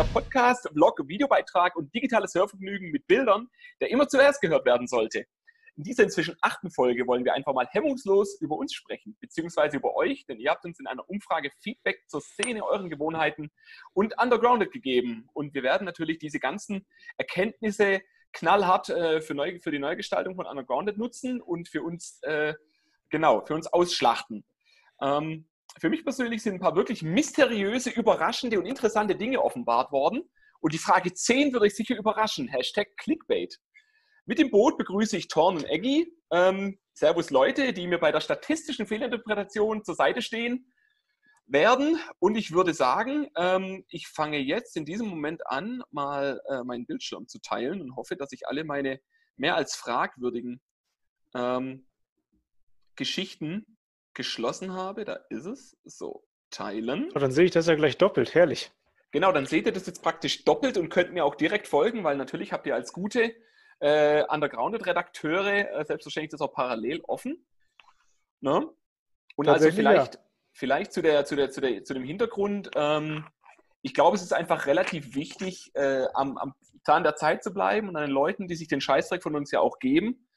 der Podcast, Vlog, Videobeitrag und digitales Hörvergnügen mit Bildern, der immer zuerst gehört werden sollte. In dieser inzwischen achten Folge wollen wir einfach mal hemmungslos über uns sprechen, beziehungsweise über euch, denn ihr habt uns in einer Umfrage Feedback zur Szene, euren Gewohnheiten und Undergrounded gegeben. Und wir werden natürlich diese ganzen Erkenntnisse knallhart äh, für, neu, für die Neugestaltung von Undergrounded nutzen und für uns, äh, genau, für uns ausschlachten. Ähm, für mich persönlich sind ein paar wirklich mysteriöse, überraschende und interessante Dinge offenbart worden. Und die Frage 10 würde ich sicher überraschen. Hashtag Clickbait. Mit dem Boot begrüße ich Thorn und Eggy. Ähm, servus Leute, die mir bei der statistischen Fehlinterpretation zur Seite stehen werden. Und ich würde sagen, ähm, ich fange jetzt in diesem Moment an, mal äh, meinen Bildschirm zu teilen und hoffe, dass ich alle meine mehr als fragwürdigen ähm, Geschichten geschlossen habe. Da ist es. So, teilen. Oh, dann sehe ich das ja gleich doppelt. Herrlich. Genau, dann seht ihr das jetzt praktisch doppelt und könnt mir auch direkt folgen, weil natürlich habt ihr als gute äh, Undergrounded-Redakteure äh, selbstverständlich das auch parallel offen. Ne? Und also vielleicht, ja. vielleicht zu, der, zu, der, zu, der, zu dem Hintergrund, ähm, ich glaube, es ist einfach relativ wichtig, äh, am, am Zahn der Zeit zu bleiben und an den Leuten, die sich den Scheißdreck von uns ja auch geben.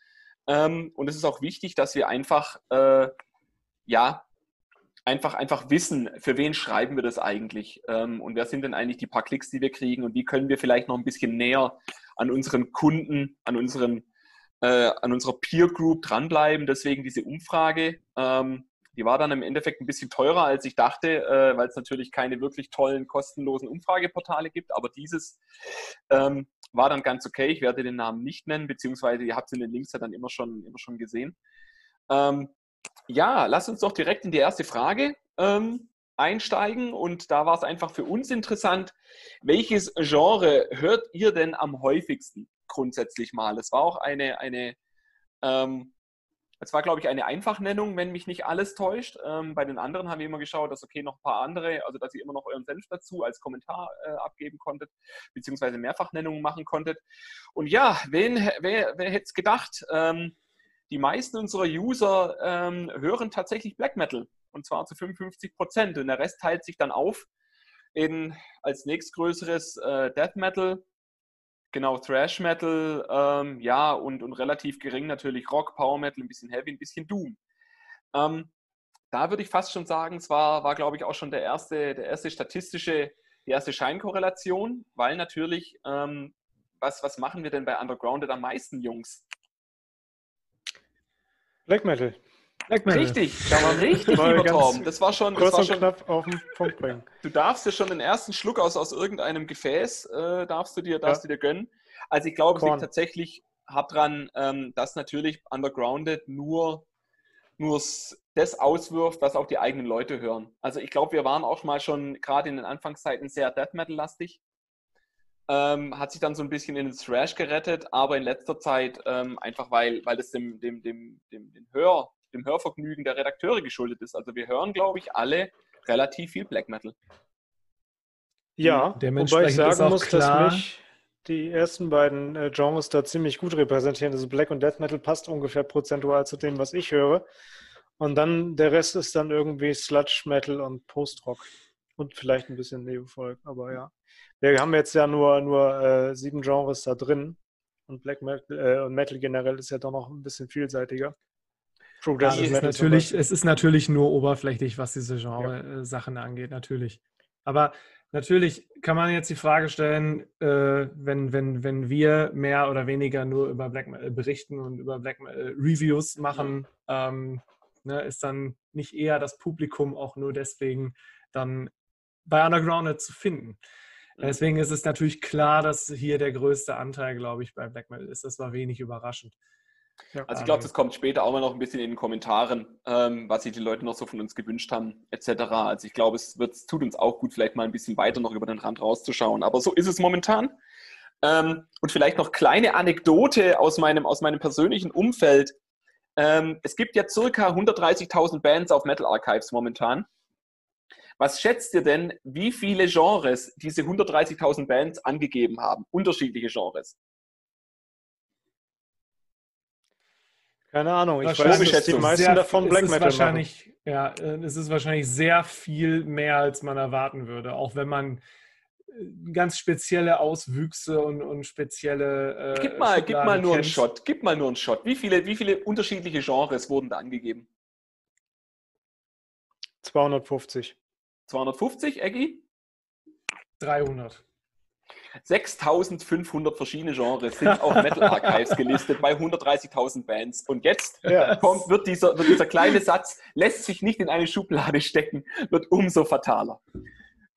Ähm, und es ist auch wichtig, dass wir einfach äh, ja, einfach, einfach wissen, für wen schreiben wir das eigentlich ähm, und wer sind denn eigentlich die paar Klicks, die wir kriegen und wie können wir vielleicht noch ein bisschen näher an unseren Kunden, an, unseren, äh, an unserer Peer Group dranbleiben. Deswegen diese Umfrage, ähm, die war dann im Endeffekt ein bisschen teurer, als ich dachte, äh, weil es natürlich keine wirklich tollen, kostenlosen Umfrageportale gibt, aber dieses ähm, war dann ganz okay. Ich werde den Namen nicht nennen, beziehungsweise ihr habt es in den Links ja dann immer schon, immer schon gesehen. Ähm, ja, lass uns doch direkt in die erste Frage ähm, einsteigen. Und da war es einfach für uns interessant, welches Genre hört ihr denn am häufigsten grundsätzlich mal? Es war auch eine, eine ähm, war, glaube ich, eine Einfachnennung, wenn mich nicht alles täuscht. Ähm, bei den anderen haben wir immer geschaut, dass okay, noch ein paar andere, also dass ihr immer noch euren Senf dazu als Kommentar äh, abgeben konntet, beziehungsweise Mehrfachnennungen machen konntet. Und ja, wen, wer, wer hätte es gedacht? Ähm, die meisten unserer User ähm, hören tatsächlich Black Metal und zwar zu 55 Prozent. Und der Rest teilt sich dann auf in als nächstgrößeres äh, Death Metal, genau Thrash Metal, ähm, ja und, und relativ gering natürlich Rock, Power Metal, ein bisschen Heavy, ein bisschen Doom. Ähm, da würde ich fast schon sagen, es war, war glaube ich, auch schon der erste, der erste statistische, die erste Scheinkorrelation, weil natürlich, ähm, was, was machen wir denn bei Undergrounded am meisten, Jungs? Black Metal. Black Metal. Richtig, da war richtig, lieber Torben. Das war schon. Kurz das war und schon, knapp auf den Punkt bringen. Du darfst dir schon den ersten Schluck aus, aus irgendeinem Gefäß, äh, darfst, du dir, darfst ja. du dir gönnen. Also ich glaube, es liegt tatsächlich hart dran, ähm, dass natürlich Undergrounded nur, nur das auswirft, was auch die eigenen Leute hören. Also ich glaube, wir waren auch mal schon gerade in den Anfangszeiten sehr Death Metal-lastig ähm, hat sich dann so ein bisschen in den Thrash gerettet, aber in letzter Zeit ähm, einfach, weil, weil das dem, dem, dem, dem, dem, Hör, dem Hörvergnügen der Redakteure geschuldet ist. Also wir hören, glaube ich, alle relativ viel Black Metal. Ja, wobei ich sagen muss, klar, dass mich die ersten beiden äh, Genres da ziemlich gut repräsentieren. Also Black und Death Metal passt ungefähr prozentual zu dem, was ich höre. Und dann der Rest ist dann irgendwie Sludge Metal und Post-Rock. Und vielleicht ein bisschen Neofolk, aber ja. Wir haben jetzt ja nur, nur äh, sieben Genres da drin. Und Black Metal äh, und Metal generell ist ja doch noch ein bisschen vielseitiger. Ja, ist natürlich, es ist natürlich nur oberflächlich, was diese Genre-Sachen ja. angeht, natürlich. Aber natürlich kann man jetzt die Frage stellen, äh, wenn, wenn, wenn wir mehr oder weniger nur über Black Metal berichten und über Black Metal Reviews machen, ähm, ne, ist dann nicht eher das Publikum auch nur deswegen dann bei Undergrounded zu finden. Mhm. Deswegen ist es natürlich klar, dass hier der größte Anteil, glaube ich, bei Black Metal ist. Das war wenig überraschend. Ja. Also ich glaube, das kommt später auch mal noch ein bisschen in den Kommentaren, ähm, was sich die Leute noch so von uns gewünscht haben, etc. Also ich glaube, es wird, tut uns auch gut, vielleicht mal ein bisschen weiter noch über den Rand rauszuschauen. Aber so ist es momentan. Ähm, und vielleicht noch kleine Anekdote aus meinem, aus meinem persönlichen Umfeld. Ähm, es gibt ja circa 130.000 Bands auf Metal Archives momentan. Was schätzt ihr denn, wie viele Genres diese 130.000 Bands angegeben haben? Unterschiedliche Genres. Keine Ahnung, ich weiß nicht, dass die meisten sehr, davon Black Metal wahrscheinlich, machen. Ja, äh, es ist wahrscheinlich sehr viel mehr, als man erwarten würde. Auch wenn man ganz spezielle Auswüchse und, und spezielle. Äh, gib mal, gib mal nur einen Shot. Gib mal nur einen Shot. Wie viele, wie viele unterschiedliche Genres wurden da angegeben? 250. 250, Eggy? 300. 6500 verschiedene Genres sind auf Metal Archives gelistet bei 130.000 Bands. Und jetzt yes. kommt, wird, dieser, wird dieser kleine Satz, lässt sich nicht in eine Schublade stecken, wird umso fataler.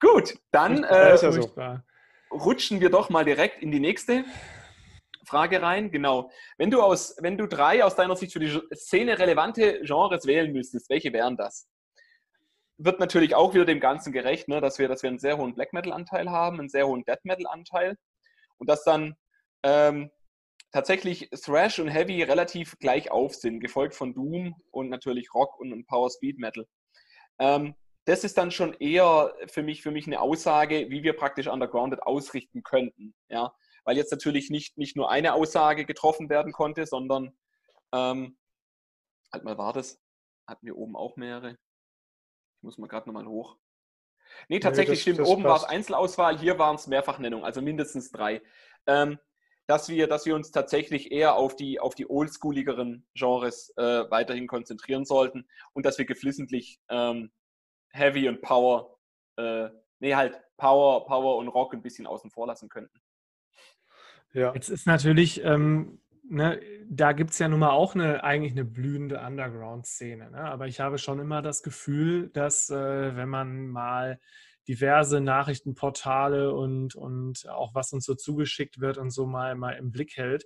Gut, dann äh, rutschen wir doch mal direkt in die nächste Frage rein. Genau. Wenn du, aus, wenn du drei aus deiner Sicht für die Szene relevante Genres wählen müsstest, welche wären das? Wird natürlich auch wieder dem Ganzen gerecht, ne, dass, wir, dass wir einen sehr hohen Black Metal-Anteil haben, einen sehr hohen Death Metal-Anteil und dass dann ähm, tatsächlich Thrash und Heavy relativ gleich auf sind, gefolgt von Doom und natürlich Rock und Power Speed Metal. Ähm, das ist dann schon eher für mich, für mich eine Aussage, wie wir praktisch Undergrounded ausrichten könnten. Ja? Weil jetzt natürlich nicht, nicht nur eine Aussage getroffen werden konnte, sondern ähm, halt mal war das, hatten wir oben auch mehrere. Muss mal gerade nochmal hoch. Nee, tatsächlich nee, das, stimmt. Oben war es Einzelauswahl, hier waren es Mehrfachnennung, also mindestens drei. Ähm, dass, wir, dass wir uns tatsächlich eher auf die, auf die oldschooligeren Genres äh, weiterhin konzentrieren sollten und dass wir geflissentlich ähm, Heavy und Power, äh, nee, halt Power, Power und Rock ein bisschen außen vor lassen könnten. Ja. Jetzt ist natürlich ähm, ne, da gibt es ja nun mal auch eine, eigentlich eine blühende Underground-Szene. Ne? Aber ich habe schon immer das Gefühl, dass äh, wenn man mal diverse Nachrichtenportale und, und auch was uns so zugeschickt wird und so mal, mal im Blick hält,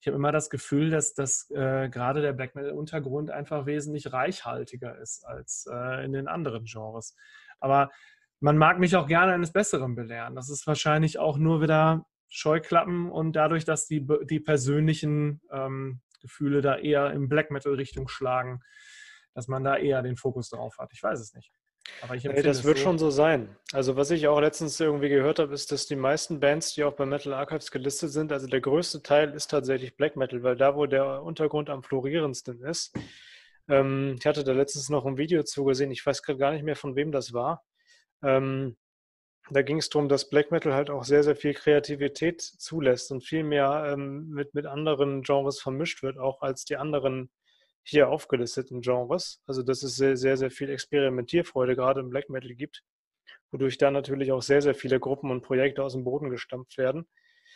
ich habe immer das Gefühl, dass, dass äh, gerade der Black Metal-Untergrund einfach wesentlich reichhaltiger ist als äh, in den anderen Genres. Aber man mag mich auch gerne eines Besseren belehren. Das ist wahrscheinlich auch nur wieder Scheuklappen und dadurch, dass die, die persönlichen ähm, Gefühle da eher in Black Metal-Richtung schlagen, dass man da eher den Fokus drauf hat. Ich weiß es nicht. Aber ich hey, das wird so. schon so sein. Also was ich auch letztens irgendwie gehört habe, ist, dass die meisten Bands, die auch bei Metal Archives gelistet sind, also der größte Teil ist tatsächlich Black Metal, weil da, wo der Untergrund am florierendsten ist. Ähm, ich hatte da letztens noch ein Video zugesehen, ich weiß gerade gar nicht mehr, von wem das war. Ähm, da ging es darum, dass Black Metal halt auch sehr, sehr viel Kreativität zulässt und viel mehr ähm, mit, mit anderen Genres vermischt wird, auch als die anderen hier aufgelisteten Genres. Also dass es sehr, sehr, sehr viel Experimentierfreude gerade im Black Metal gibt, wodurch da natürlich auch sehr, sehr viele Gruppen und Projekte aus dem Boden gestampft werden.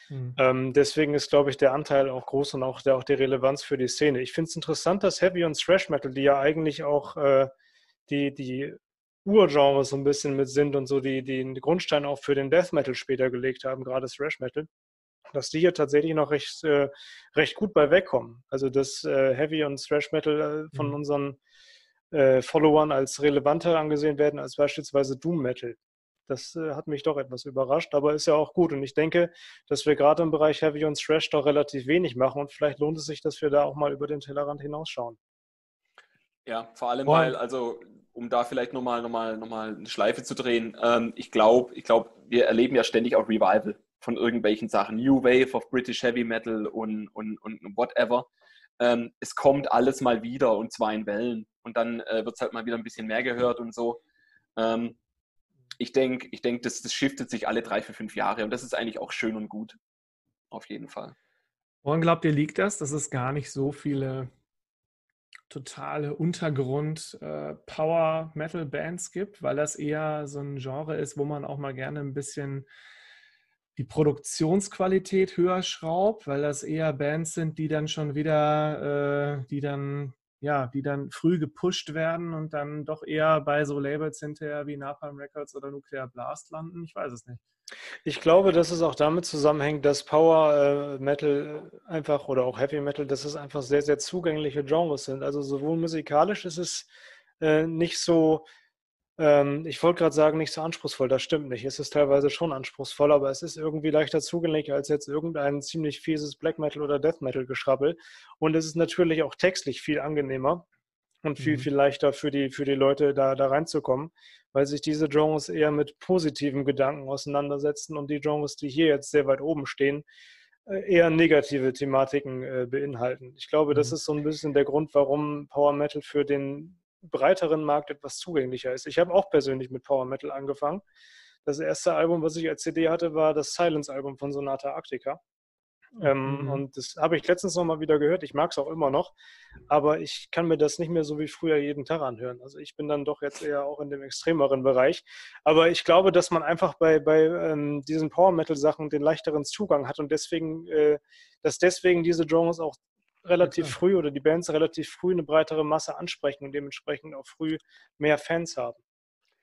Mhm. Ähm, deswegen ist, glaube ich, der Anteil auch groß und auch, der, auch die Relevanz für die Szene. Ich finde es interessant, dass Heavy und Thrash Metal, die ja eigentlich auch äh, die, die Urgenres so ein bisschen mit sind und so die, die den Grundstein auch für den Death Metal später gelegt haben, gerade Thrash Metal, dass die hier tatsächlich noch recht, äh, recht gut bei wegkommen. Also dass äh, Heavy und Thrash Metal äh, von mhm. unseren äh, Followern als relevanter angesehen werden als beispielsweise Doom Metal. Das äh, hat mich doch etwas überrascht, aber ist ja auch gut. Und ich denke, dass wir gerade im Bereich Heavy und Thrash doch relativ wenig machen und vielleicht lohnt es sich, dass wir da auch mal über den Tellerrand hinausschauen. Ja, vor allem, weil, also um da vielleicht nochmal noch mal, noch mal eine Schleife zu drehen, ähm, ich glaube, ich glaub, wir erleben ja ständig auch Revival von irgendwelchen Sachen. New Wave of British Heavy Metal und, und, und whatever. Ähm, es kommt alles mal wieder und zwar in Wellen. Und dann äh, wird es halt mal wieder ein bisschen mehr gehört und so. Ähm, ich denke, ich denk, das, das shiftet sich alle drei, vier, fünf Jahre und das ist eigentlich auch schön und gut. Auf jeden Fall. Woran glaubt ihr, liegt das, dass es gar nicht so viele totale Untergrund-Power-Metal-Bands äh, gibt, weil das eher so ein Genre ist, wo man auch mal gerne ein bisschen die Produktionsqualität höher schraubt, weil das eher Bands sind, die dann schon wieder, äh, die dann ja, die dann früh gepusht werden und dann doch eher bei so Labels hinterher wie Napalm Records oder Nuclear Blast landen. Ich weiß es nicht. Ich glaube, dass es auch damit zusammenhängt, dass Power äh, Metal einfach oder auch Heavy Metal, dass es einfach sehr, sehr zugängliche Genres sind. Also sowohl musikalisch ist es äh, nicht so, ähm, ich wollte gerade sagen, nicht so anspruchsvoll, das stimmt nicht. Es ist teilweise schon anspruchsvoll, aber es ist irgendwie leichter zugänglich als jetzt irgendein ziemlich fieses Black Metal oder Death Metal Geschrabbel. Und es ist natürlich auch textlich viel angenehmer und viel, mhm. viel leichter für die, für die Leute da, da reinzukommen, weil sich diese Genres eher mit positiven Gedanken auseinandersetzen und die Genres, die hier jetzt sehr weit oben stehen, äh, eher negative Thematiken äh, beinhalten. Ich glaube, mhm. das ist so ein bisschen der Grund, warum Power Metal für den breiteren Markt etwas zugänglicher ist. Ich habe auch persönlich mit Power Metal angefangen. Das erste Album, was ich als CD hatte, war das Silence-Album von Sonata Arctica. Ähm, mhm. Und das habe ich letztens noch mal wieder gehört. Ich mag es auch immer noch, aber ich kann mir das nicht mehr so wie früher jeden Tag anhören. Also ich bin dann doch jetzt eher auch in dem extremeren Bereich. Aber ich glaube, dass man einfach bei, bei ähm, diesen Power Metal Sachen den leichteren Zugang hat und deswegen, äh, dass deswegen diese Genres auch relativ okay. früh oder die Bands relativ früh eine breitere Masse ansprechen und dementsprechend auch früh mehr Fans haben.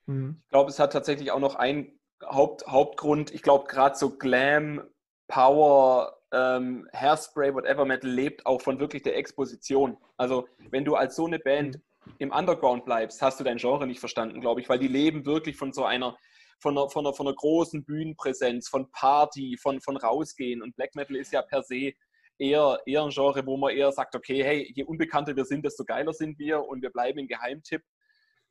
Mhm. Ich glaube, es hat tatsächlich auch noch einen Haupt, Hauptgrund. Ich glaube, gerade so Glam, Power, ähm, Hairspray, whatever Metal lebt auch von wirklich der Exposition. Also wenn du als so eine Band mhm. im Underground bleibst, hast du dein Genre nicht verstanden, glaube ich, weil die leben wirklich von so einer von einer, von einer, von einer großen Bühnenpräsenz, von Party, von, von rausgehen. Und Black Metal ist ja per se eher, eher ein Genre, wo man eher sagt, okay, hey, je unbekannter wir sind, desto geiler sind wir und wir bleiben ein Geheimtipp.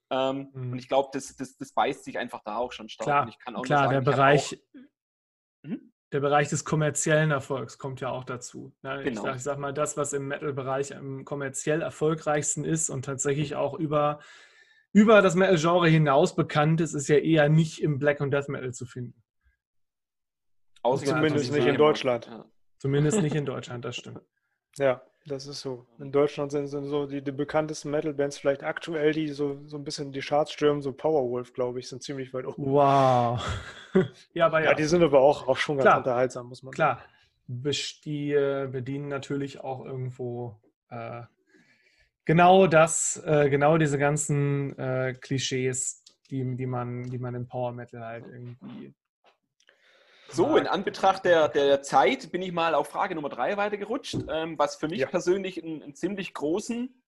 Ähm, mhm. Und ich glaube, das, das, das beißt sich einfach da auch schon stark. Klar, klar sagen, der Bereich, auch, mhm der Bereich des kommerziellen Erfolgs kommt ja auch dazu. Ne? Genau. Ich, sag, ich sag mal, das, was im Metal-Bereich am kommerziell erfolgreichsten ist und tatsächlich auch über, über das Metal-Genre hinaus bekannt ist, ist ja eher nicht im Black- und Death Metal zu finden. Zumindest nicht in Deutschland. Ja. Zumindest nicht in Deutschland, das stimmt. Ja. Das ist so. In Deutschland sind, sind so die, die bekanntesten Metal-Bands vielleicht aktuell, die so, so ein bisschen die Charts stürmen, so Powerwolf, glaube ich, sind ziemlich weit oben. Wow. ja, aber ja. ja. die sind aber auch, auch schon ganz Klar. unterhaltsam, muss man Klar. sagen. Klar. Die äh, bedienen natürlich auch irgendwo äh, genau das, äh, genau diese ganzen äh, Klischees, die, die, man, die man im Power Metal halt irgendwie so, in Anbetracht der, der Zeit bin ich mal auf Frage Nummer drei weitergerutscht, ähm, was für mich ja. persönlich einen, einen, ziemlich großen,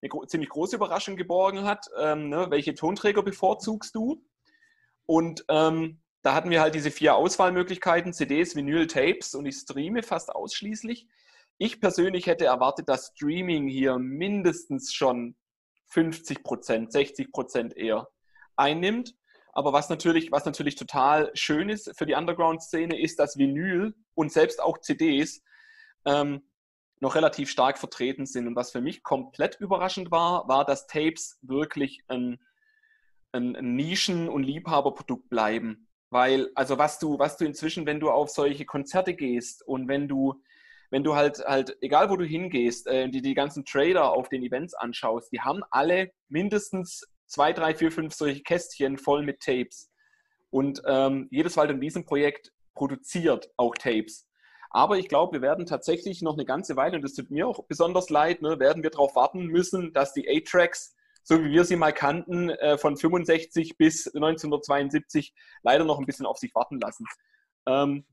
eine gro ziemlich große Überraschung geborgen hat. Ähm, ne, welche Tonträger bevorzugst du? Und ähm, da hatten wir halt diese vier Auswahlmöglichkeiten, CDs, Vinyl, Tapes und ich streame fast ausschließlich. Ich persönlich hätte erwartet, dass Streaming hier mindestens schon 50 Prozent, 60 Prozent eher einnimmt. Aber was natürlich, was natürlich total schön ist für die Underground-Szene, ist, dass Vinyl und selbst auch CDs ähm, noch relativ stark vertreten sind. Und was für mich komplett überraschend war, war, dass Tapes wirklich ein, ein, ein Nischen- und Liebhaberprodukt bleiben. Weil, also was du, was du inzwischen, wenn du auf solche Konzerte gehst und wenn du, wenn du halt, halt, egal wo du hingehst, äh, die, die ganzen Trader auf den Events anschaust, die haben alle mindestens zwei, drei, vier, fünf solche Kästchen voll mit Tapes. Und ähm, jedes Wald- und Wiesenprojekt produziert auch Tapes. Aber ich glaube, wir werden tatsächlich noch eine ganze Weile, und das tut mir auch besonders leid, ne, werden wir darauf warten müssen, dass die A-Tracks, so wie wir sie mal kannten, äh, von 65 bis 1972 leider noch ein bisschen auf sich warten lassen. Ähm,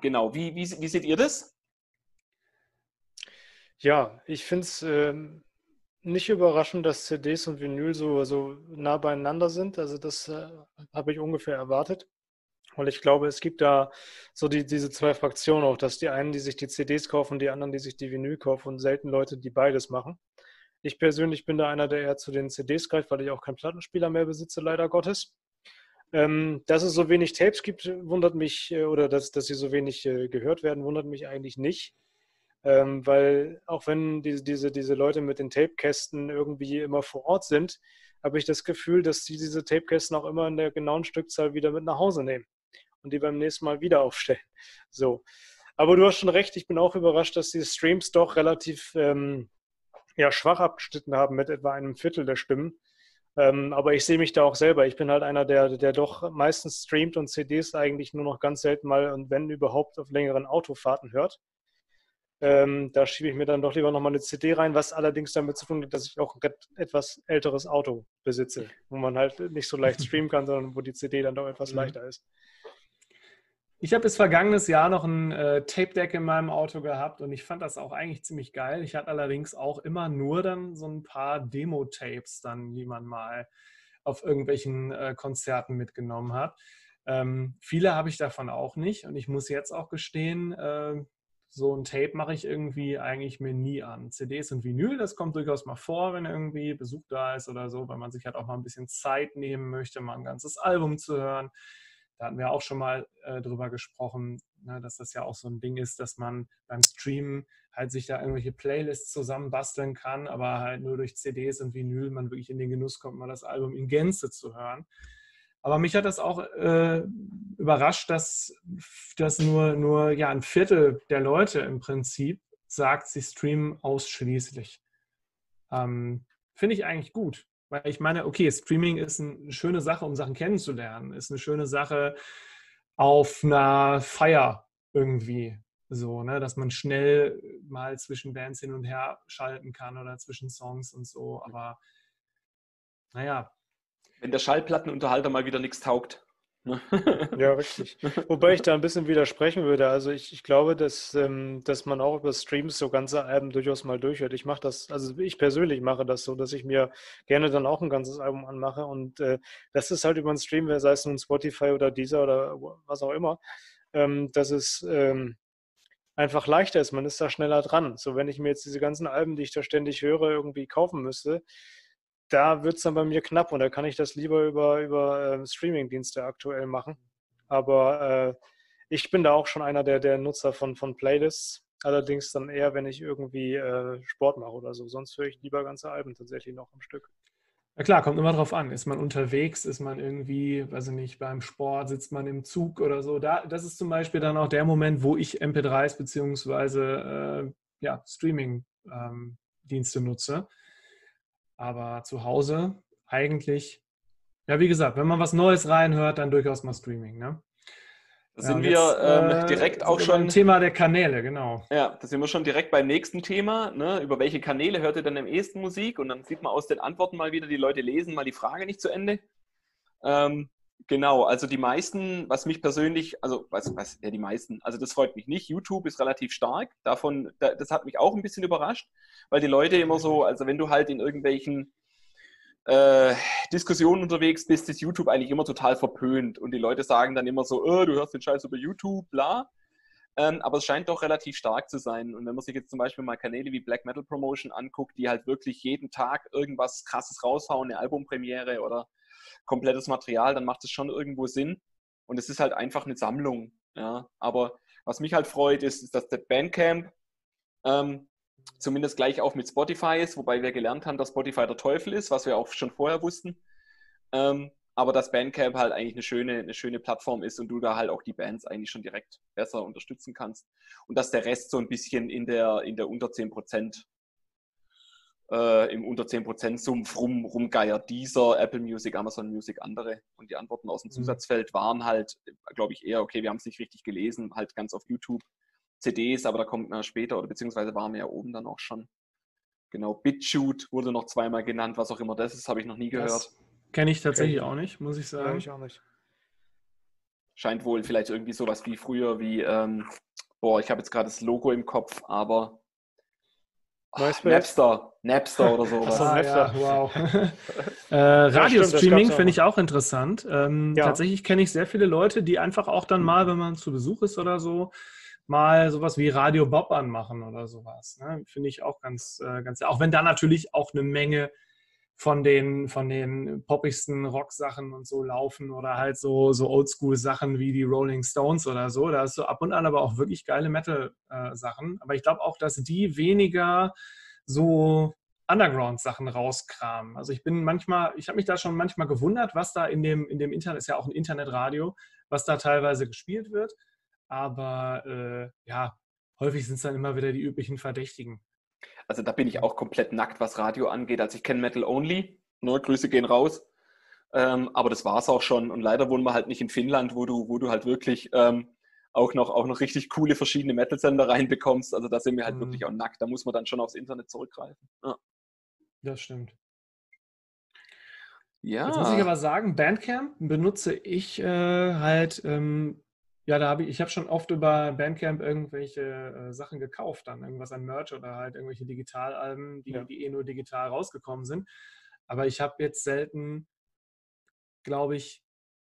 genau, wie, wie, wie seht ihr das? Ja, ich finde es ähm, nicht überraschend, dass CDs und Vinyl so, so nah beieinander sind. Also das äh, habe ich ungefähr erwartet. Weil ich glaube, es gibt da so die, diese zwei Fraktionen auch, dass die einen, die sich die CDs kaufen, die anderen, die sich die Vinyl kaufen und selten Leute, die beides machen. Ich persönlich bin da einer, der eher zu den CDs greift, weil ich auch keinen Plattenspieler mehr besitze, leider Gottes. Ähm, dass es so wenig Tapes gibt, wundert mich, äh, oder dass, dass sie so wenig äh, gehört werden, wundert mich eigentlich nicht. Ähm, weil auch wenn diese, diese, diese Leute mit den Tapekästen irgendwie immer vor Ort sind, habe ich das Gefühl, dass sie diese Tapekästen auch immer in der genauen Stückzahl wieder mit nach Hause nehmen und die beim nächsten Mal wieder aufstellen. So. Aber du hast schon recht, ich bin auch überrascht, dass die Streams doch relativ ähm, ja, schwach abgeschnitten haben mit etwa einem Viertel der Stimmen. Ähm, aber ich sehe mich da auch selber. Ich bin halt einer, der, der doch meistens streamt und CDs eigentlich nur noch ganz selten mal und wenn überhaupt auf längeren Autofahrten hört. Ähm, da schiebe ich mir dann doch lieber nochmal eine CD rein, was allerdings damit zu tun hat, dass ich auch ein etwas älteres Auto besitze, wo man halt nicht so leicht streamen kann, sondern wo die CD dann doch etwas mhm. leichter ist. Ich habe bis vergangenes Jahr noch ein äh, Tape-Deck in meinem Auto gehabt und ich fand das auch eigentlich ziemlich geil. Ich hatte allerdings auch immer nur dann so ein paar Demo-Tapes dann, die man mal auf irgendwelchen äh, Konzerten mitgenommen hat. Ähm, viele habe ich davon auch nicht und ich muss jetzt auch gestehen, äh, so ein Tape mache ich irgendwie eigentlich mir nie an. CDs und Vinyl, das kommt durchaus mal vor, wenn irgendwie Besuch da ist oder so, weil man sich halt auch mal ein bisschen Zeit nehmen möchte, mal ein ganzes Album zu hören. Da hatten wir auch schon mal äh, drüber gesprochen, ne, dass das ja auch so ein Ding ist, dass man beim Streamen halt sich da irgendwelche Playlists zusammenbasteln kann, aber halt nur durch CDs und Vinyl man wirklich in den Genuss kommt, mal das Album in Gänze zu hören. Aber mich hat das auch äh, überrascht, dass, dass nur, nur ja, ein Viertel der Leute im Prinzip sagt, sie streamen ausschließlich. Ähm, Finde ich eigentlich gut. Weil ich meine, okay, Streaming ist eine schöne Sache, um Sachen kennenzulernen, ist eine schöne Sache auf einer Feier irgendwie. So, ne, dass man schnell mal zwischen Bands hin und her schalten kann oder zwischen Songs und so. Aber naja. Wenn der Schallplattenunterhalter mal wieder nichts taugt. ja, richtig. Wobei ich da ein bisschen widersprechen würde. Also ich, ich glaube, dass, ähm, dass man auch über Streams so ganze Alben durchaus mal durchhört. Ich mache das, also ich persönlich mache das so, dass ich mir gerne dann auch ein ganzes Album anmache. Und äh, das ist halt über einen Stream, sei es nun Spotify oder Deezer oder was auch immer, ähm, dass es ähm, einfach leichter ist. Man ist da schneller dran. So, wenn ich mir jetzt diese ganzen Alben, die ich da ständig höre, irgendwie kaufen müsste, da wird es dann bei mir knapp und da kann ich das lieber über, über äh, Streaming-Dienste aktuell machen. Aber äh, ich bin da auch schon einer der, der Nutzer von, von Playlists. Allerdings dann eher, wenn ich irgendwie äh, Sport mache oder so. Sonst höre ich lieber ganze Alben tatsächlich noch am Stück. Ja klar, kommt immer drauf an. Ist man unterwegs, ist man irgendwie, weiß ich nicht, beim Sport, sitzt man im Zug oder so. Da, das ist zum Beispiel dann auch der Moment, wo ich MP3s beziehungsweise äh, ja, Streaming-Dienste ähm, nutze. Aber zu Hause eigentlich, ja, wie gesagt, wenn man was Neues reinhört, dann durchaus mal Streaming. Ne? Da sind ja, wir ähm, äh, direkt auch schon. Beim Thema der Kanäle, genau. Ja, da sind wir schon direkt beim nächsten Thema. Ne? Über welche Kanäle hört ihr denn am ehesten Musik? Und dann sieht man aus den Antworten mal wieder, die Leute lesen mal die Frage nicht zu Ende. Ähm, genau, also die meisten, was mich persönlich, also was, was, ja, die meisten, also das freut mich nicht. YouTube ist relativ stark. Davon, das hat mich auch ein bisschen überrascht, weil die Leute immer so, also wenn du halt in irgendwelchen äh, Diskussionen unterwegs bist, ist YouTube eigentlich immer total verpönt. Und die Leute sagen dann immer so, oh, du hörst den Scheiß über YouTube, bla. Ähm, aber es scheint doch relativ stark zu sein. Und wenn man sich jetzt zum Beispiel mal Kanäle wie Black Metal Promotion anguckt, die halt wirklich jeden Tag irgendwas krasses raushauen, eine Albumpremiere oder komplettes Material, dann macht es schon irgendwo Sinn. Und es ist halt einfach eine Sammlung. Ja. Aber was mich halt freut, ist, ist dass der Bandcamp ähm, zumindest gleich auch mit Spotify ist, wobei wir gelernt haben, dass Spotify der Teufel ist, was wir auch schon vorher wussten. Ähm, aber dass Bandcamp halt eigentlich eine schöne, eine schöne Plattform ist und du da halt auch die Bands eigentlich schon direkt besser unterstützen kannst. Und dass der Rest so ein bisschen in der, in der unter 10% äh, im unter 10% Sumpf rum, rumgeiert. Dieser, Apple Music, Amazon Music, andere. Und die Antworten aus dem mhm. Zusatzfeld waren halt, glaube ich, eher, okay, wir haben es nicht richtig gelesen, halt ganz auf YouTube. CDs, aber da kommt man später oder beziehungsweise waren wir ja oben dann auch schon. Genau, BitChute wurde noch zweimal genannt, was auch immer das ist, habe ich noch nie gehört. Kenne ich tatsächlich okay. auch nicht, muss ich sagen. Ja, ich auch nicht. Scheint wohl vielleicht irgendwie sowas wie früher, wie, ähm, boah, ich habe jetzt gerade das Logo im Kopf, aber Ach, Napster, Napster oder sowas. Ah, ja, wow. äh, Radiostreaming finde ich auch interessant. Ähm, ja. Tatsächlich kenne ich sehr viele Leute, die einfach auch dann mal, wenn man zu Besuch ist oder so, mal sowas wie Radio Bob anmachen oder sowas. Ne? Finde ich auch ganz, äh, ganz, auch wenn da natürlich auch eine Menge von den, von den poppigsten Rock-Sachen und so laufen oder halt so, so Oldschool-Sachen wie die Rolling Stones oder so. Da ist so ab und an aber auch wirklich geile Metal-Sachen. aber ich glaube auch, dass die weniger so Underground-Sachen rauskramen. Also ich bin manchmal, ich habe mich da schon manchmal gewundert, was da in dem, in dem Internet, ist ja auch ein Internetradio, was da teilweise gespielt wird. Aber äh, ja, häufig sind es dann immer wieder die üblichen Verdächtigen. Also da bin ich auch komplett nackt, was Radio angeht. Also ich kenne Metal Only. Nur ne, Grüße gehen raus. Ähm, aber das war es auch schon. Und leider wohnen wir halt nicht in Finnland, wo du, wo du halt wirklich ähm, auch, noch, auch noch richtig coole verschiedene Metal-Sender reinbekommst. Also da sind wir halt mhm. wirklich auch nackt. Da muss man dann schon aufs Internet zurückgreifen. Ja. Das stimmt. Ja. Jetzt muss ich aber sagen, Bandcamp benutze ich äh, halt ähm, ja, da habe ich, ich habe schon oft über Bandcamp irgendwelche äh, Sachen gekauft, dann irgendwas an Merch oder halt irgendwelche Digitalalben, die, ja. die eh nur digital rausgekommen sind. Aber ich habe jetzt selten, glaube ich,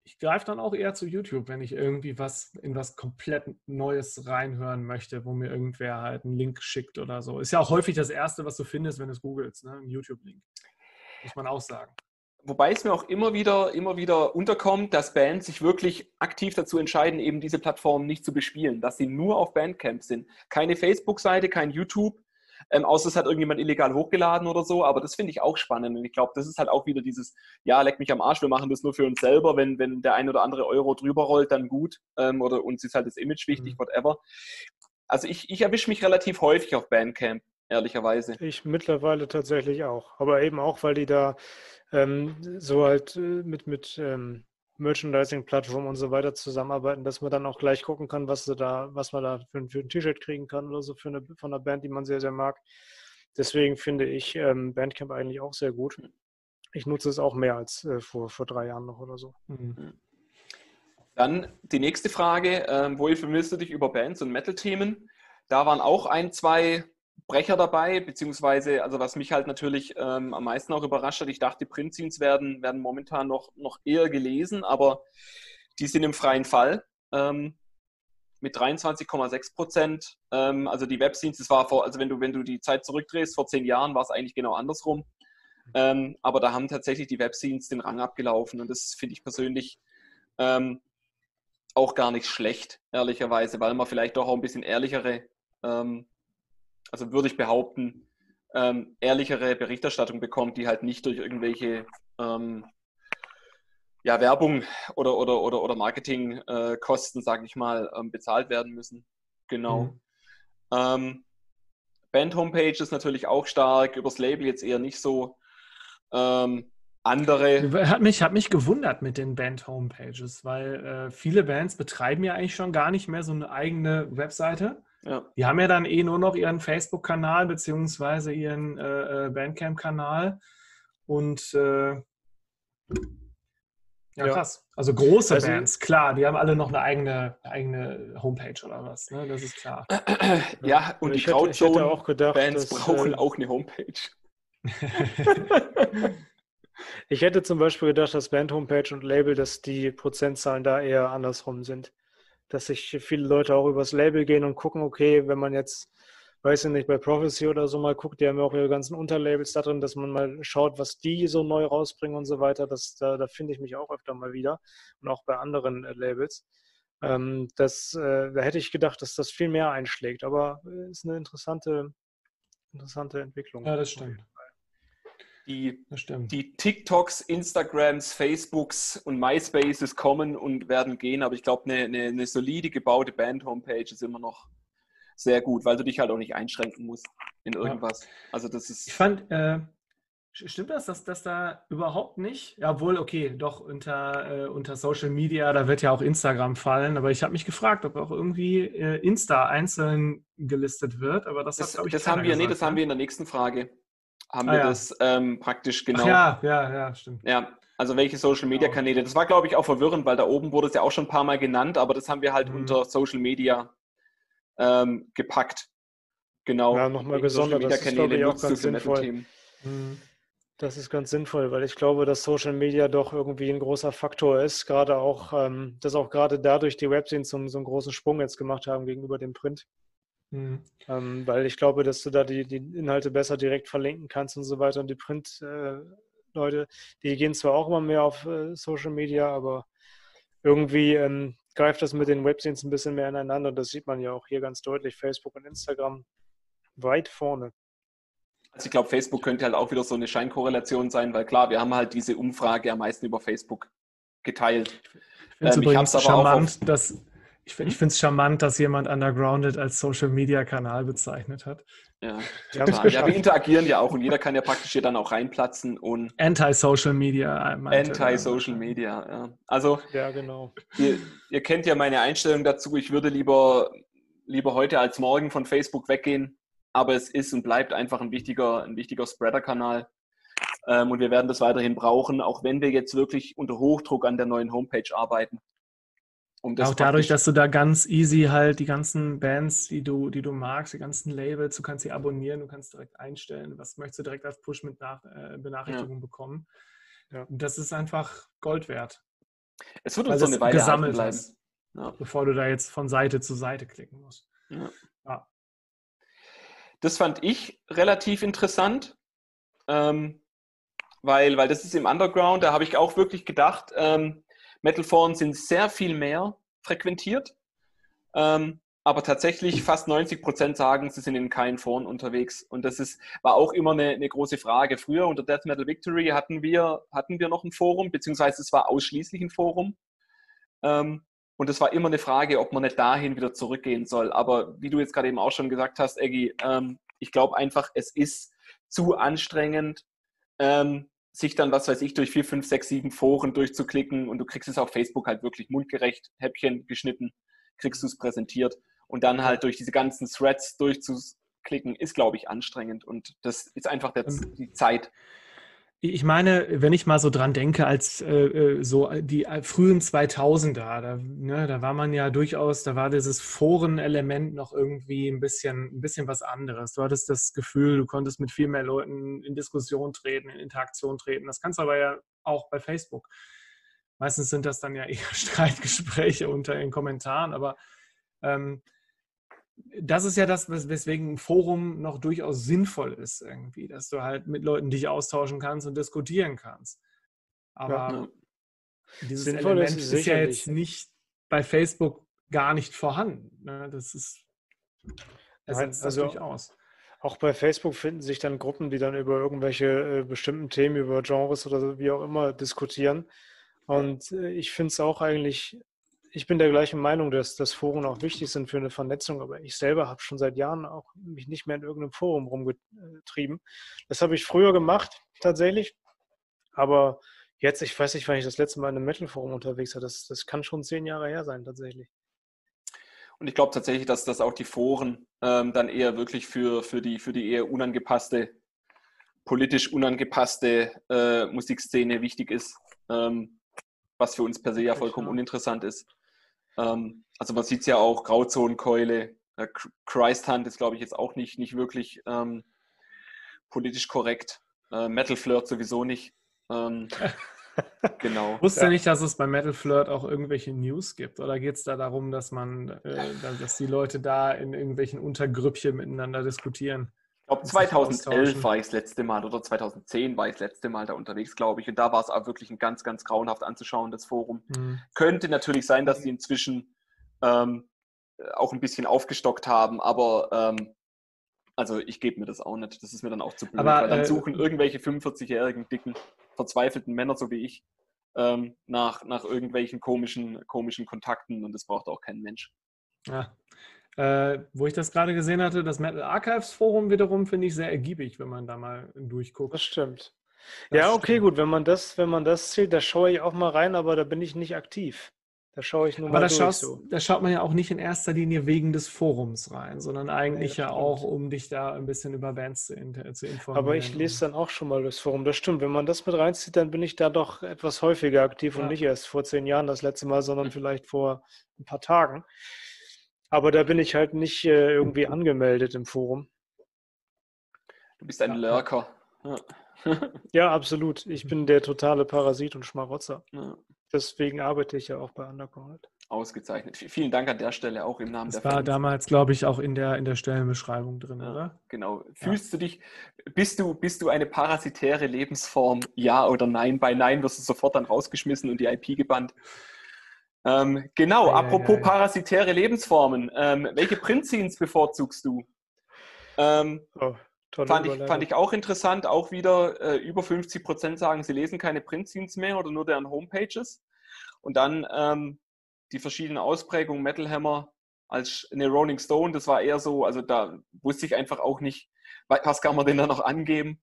ich greife dann auch eher zu YouTube, wenn ich irgendwie was in was komplett Neues reinhören möchte, wo mir irgendwer halt einen Link schickt oder so. Ist ja auch häufig das Erste, was du findest, wenn du es googelst, ne? ein YouTube-Link. Muss man auch sagen. Wobei es mir auch immer wieder, immer wieder unterkommt, dass Bands sich wirklich aktiv dazu entscheiden, eben diese Plattform nicht zu bespielen, dass sie nur auf Bandcamp sind. Keine Facebook-Seite, kein YouTube, ähm, außer es hat irgendjemand illegal hochgeladen oder so, aber das finde ich auch spannend. Und ich glaube, das ist halt auch wieder dieses, ja, leck mich am Arsch, wir machen das nur für uns selber, wenn, wenn der ein oder andere Euro drüber rollt, dann gut. Ähm, oder uns ist halt das Image wichtig, mhm. whatever. Also ich, ich erwische mich relativ häufig auf Bandcamp, ehrlicherweise. Ich mittlerweile tatsächlich auch, aber eben auch, weil die da ähm, so halt äh, mit, mit ähm, Merchandising-Plattformen und so weiter zusammenarbeiten, dass man dann auch gleich gucken kann, was, da, was man da für, für ein T-Shirt kriegen kann oder so für eine, von einer Band, die man sehr, sehr mag. Deswegen finde ich ähm, Bandcamp eigentlich auch sehr gut. Ich nutze es auch mehr als äh, vor, vor drei Jahren noch oder so. Mhm. Dann die nächste Frage, ähm, wo informierst du dich über Bands und Metal-Themen? Da waren auch ein, zwei Brecher dabei, beziehungsweise, also was mich halt natürlich ähm, am meisten auch überrascht hat, ich dachte, die Printzins werden, werden momentan noch, noch eher gelesen, aber die sind im freien Fall ähm, mit 23,6 Prozent. Ähm, also die Webscenes, das war vor, also wenn du, wenn du die Zeit zurückdrehst, vor zehn Jahren war es eigentlich genau andersrum. Ähm, aber da haben tatsächlich die Webscenes den Rang abgelaufen und das finde ich persönlich ähm, auch gar nicht schlecht, ehrlicherweise, weil man vielleicht doch auch ein bisschen ehrlichere ähm, also würde ich behaupten, ähm, ehrlichere Berichterstattung bekommt, die halt nicht durch irgendwelche ähm, ja, Werbung oder, oder, oder, oder Marketingkosten, äh, sage ich mal, ähm, bezahlt werden müssen. Genau. Mhm. Ähm, Band-Homepage ist natürlich auch stark, übers Label jetzt eher nicht so. Ähm, andere. Hat mich, hat mich gewundert mit den Band-Homepages, weil äh, viele Bands betreiben ja eigentlich schon gar nicht mehr so eine eigene Webseite. Ja. Die haben ja dann eh nur noch ihren Facebook-Kanal beziehungsweise ihren äh, äh Bandcamp-Kanal. Und äh, ja, ja, krass. Also große also, Bands, klar, die haben alle noch eine eigene, eigene Homepage oder was, ne? Das ist klar. ja, und ich die Crowdzone-Bands brauchen äh, auch eine Homepage. ich hätte zum Beispiel gedacht, dass Band-Homepage und Label, dass die Prozentzahlen da eher andersrum sind dass sich viele Leute auch übers Label gehen und gucken, okay, wenn man jetzt, weiß ich nicht, bei Prophecy oder so mal guckt, die haben ja auch ihre ganzen Unterlabels da drin, dass man mal schaut, was die so neu rausbringen und so weiter. Das, da, da finde ich mich auch öfter mal wieder und auch bei anderen äh, Labels. Ähm, das, äh, da hätte ich gedacht, dass das viel mehr einschlägt, aber äh, ist eine interessante, interessante Entwicklung. Ja, das stimmt die, die TikToks, Instagrams, Facebooks und MySpaces kommen und werden gehen, aber ich glaube, eine, eine, eine, solide gebaute Band-Homepage ist immer noch sehr gut, weil du dich halt auch nicht einschränken musst in irgendwas. Ja. Also das ist. Ich fand, äh, stimmt das, dass das da überhaupt nicht? Ja, wohl, okay, doch unter, äh, unter Social Media, da wird ja auch Instagram fallen, aber ich habe mich gefragt, ob auch irgendwie äh, Insta einzeln gelistet wird, aber das, das, ich, das haben wir, gesagt, nee, das haben wir in der nächsten Frage haben ah, wir ja. das ähm, praktisch genau. Ach ja, ja, ja, stimmt. Ja, also welche Social Media Kanäle. Das war, glaube ich, auch verwirrend, weil da oben wurde es ja auch schon ein paar Mal genannt, aber das haben wir halt mhm. unter Social Media ähm, gepackt. Genau. Ja, nochmal gesondert. Das ist, glaube ich, auch ganz sinnvoll. Mhm. Das ist ganz sinnvoll, weil ich glaube, dass Social Media doch irgendwie ein großer Faktor ist, gerade auch, ähm, dass auch gerade dadurch die Webscenes so, so einen großen Sprung jetzt gemacht haben gegenüber dem Print. Mhm. Ähm, weil ich glaube, dass du da die, die Inhalte besser direkt verlinken kannst und so weiter. Und die Print-Leute, äh, die gehen zwar auch immer mehr auf äh, Social Media, aber irgendwie ähm, greift das mit den Webscenes ein bisschen mehr ineinander. Und das sieht man ja auch hier ganz deutlich. Facebook und Instagram weit vorne. Also ich glaube, Facebook könnte halt auch wieder so eine Scheinkorrelation sein, weil klar, wir haben halt diese Umfrage am meisten über Facebook geteilt. Ich finde es ähm, übrigens charmant, dass ich, finde es charmant, dass jemand Undergrounded als Social Media Kanal bezeichnet hat. Ja, ja, ja, wir interagieren ja auch und jeder kann ja praktisch hier dann auch reinplatzen und. Anti-Social Media. Anti-Social Media, ja. Also, ja, genau. Ihr, ihr, kennt ja meine Einstellung dazu. Ich würde lieber, lieber heute als morgen von Facebook weggehen, aber es ist und bleibt einfach ein wichtiger, ein wichtiger Spreader-Kanal. Ähm, und wir werden das weiterhin brauchen, auch wenn wir jetzt wirklich unter Hochdruck an der neuen Homepage arbeiten. Um auch dadurch, dass du da ganz easy halt die ganzen Bands, die du, die du magst, die ganzen Labels, du kannst sie abonnieren, du kannst direkt einstellen, was möchtest du direkt als Push mit nach, äh, Benachrichtigung ja. bekommen. Ja. Das ist einfach Gold wert. Es wird uns so eine Weile gesammelt bleiben. Ja. Bevor du da jetzt von Seite zu Seite klicken musst. Ja. Das fand ich relativ interessant, ähm, weil, weil das ist im Underground, da habe ich auch wirklich gedacht, ähm, Metalforen sind sehr viel mehr frequentiert. Ähm, aber tatsächlich fast 90 Prozent sagen, sie sind in keinen Foren unterwegs. Und das ist, war auch immer eine, eine, große Frage. Früher unter Death Metal Victory hatten wir, hatten wir noch ein Forum, beziehungsweise es war ausschließlich ein Forum. Ähm, und es war immer eine Frage, ob man nicht dahin wieder zurückgehen soll. Aber wie du jetzt gerade eben auch schon gesagt hast, Eggy, ähm, ich glaube einfach, es ist zu anstrengend, ähm, sich dann, was weiß ich, durch vier, fünf, sechs, sieben Foren durchzuklicken und du kriegst es auf Facebook halt wirklich mundgerecht, Häppchen geschnitten, kriegst du es präsentiert. Und dann halt durch diese ganzen Threads durchzuklicken, ist, glaube ich, anstrengend. Und das ist einfach der, die Zeit. Ich meine, wenn ich mal so dran denke, als äh, äh so die äh, frühen 2000er, da, ne, da war man ja durchaus, da war dieses Forenelement noch irgendwie ein bisschen, ein bisschen was anderes. Du hattest das Gefühl, du konntest mit viel mehr Leuten in Diskussion treten, in Interaktion treten. Das kannst du aber ja auch bei Facebook. Meistens sind das dann ja eher Streitgespräche unter den Kommentaren, aber ähm, das ist ja das, weswegen ein Forum noch durchaus sinnvoll ist, irgendwie, dass du halt mit Leuten dich austauschen kannst und diskutieren kannst. Aber ja, dieses sinnvoll Element ist, ist ja jetzt nicht bei Facebook gar nicht vorhanden. Ne? Das ist Nein, also durchaus. Auch bei Facebook finden sich dann Gruppen, die dann über irgendwelche äh, bestimmten Themen, über Genres oder wie auch immer diskutieren. Und äh, ich finde es auch eigentlich ich bin der gleichen Meinung, dass, dass Foren auch wichtig sind für eine Vernetzung, aber ich selber habe schon seit Jahren auch mich nicht mehr in irgendeinem Forum rumgetrieben. Das habe ich früher gemacht, tatsächlich. Aber jetzt, ich weiß nicht, wann ich das letzte Mal in einem Metal-Forum unterwegs war. Das, das kann schon zehn Jahre her sein, tatsächlich. Und ich glaube tatsächlich, dass, dass auch die Foren ähm, dann eher wirklich für, für, die, für die eher unangepasste, politisch unangepasste äh, Musikszene wichtig ist. Ähm, was für uns per se ja vollkommen uninteressant ist. Ähm, also man sieht es ja auch, Grauzonenkeule, äh, Christ Hunt ist, glaube ich, jetzt auch nicht, nicht wirklich ähm, politisch korrekt. Äh, Metal Flirt sowieso nicht. Ähm, genau. Ich wusste ja. nicht, dass es bei Metal Flirt auch irgendwelche News gibt. Oder geht es da darum, dass man, äh, dass die Leute da in irgendwelchen Untergrüppchen miteinander diskutieren? Ich glaube, 2011 war ich das letzte Mal oder 2010 war ich das letzte Mal da unterwegs, glaube ich. Und da war es auch wirklich ein ganz, ganz grauenhaft anzuschauen, das Forum. Mhm. Könnte natürlich sein, dass die inzwischen ähm, auch ein bisschen aufgestockt haben, aber ähm, also ich gebe mir das auch nicht. Das ist mir dann auch zu blöd, aber, weil dann äh, suchen irgendwelche 45-jährigen, dicken, verzweifelten Männer, so wie ich, ähm, nach, nach irgendwelchen komischen, komischen Kontakten und das braucht auch kein Mensch. Ja, äh, wo ich das gerade gesehen hatte, das Metal Archives Forum wiederum finde ich sehr ergiebig, wenn man da mal durchguckt. Das stimmt. Das ja, okay, stimmt. gut, wenn man das, wenn man das zählt, da schaue ich auch mal rein, aber da bin ich nicht aktiv. Da schaue ich nur aber mal da durch. Schaust, so. Da schaut man ja auch nicht in erster Linie wegen des Forums rein, sondern eigentlich ja, ja auch, um dich da ein bisschen über Bands zu, zu, informieren. Aber ich lese dann auch schon mal das Forum. Das stimmt. Wenn man das mit reinzieht, dann bin ich da doch etwas häufiger aktiv ja. und nicht erst vor zehn Jahren das letzte Mal, sondern vielleicht vor ein paar Tagen. Aber da bin ich halt nicht äh, irgendwie angemeldet im Forum. Du bist ein ja. Lurker. Ja. ja. absolut. Ich bin der totale Parasit und Schmarotzer. Ja. Deswegen arbeite ich ja auch bei Underground. Ausgezeichnet. Vielen Dank an der Stelle auch im Namen das der war Fans. damals, glaube ich, auch in der, in der Stellenbeschreibung drin, ja, oder? Genau. Fühlst du dich, bist du, bist du eine parasitäre Lebensform? Ja oder nein? Bei Nein wirst du sofort dann rausgeschmissen und die IP gebannt. Ähm, genau, ja, apropos ja, ja. parasitäre Lebensformen. Ähm, welche Prinzins bevorzugst du? Ähm, oh, fand, ich, fand ich auch interessant. Auch wieder äh, über 50 Prozent sagen, sie lesen keine Prinzins mehr oder nur deren Homepages. Und dann ähm, die verschiedenen Ausprägungen Metal Hammer als eine Rolling Stone, das war eher so, also da wusste ich einfach auch nicht, was kann man denn da noch angeben.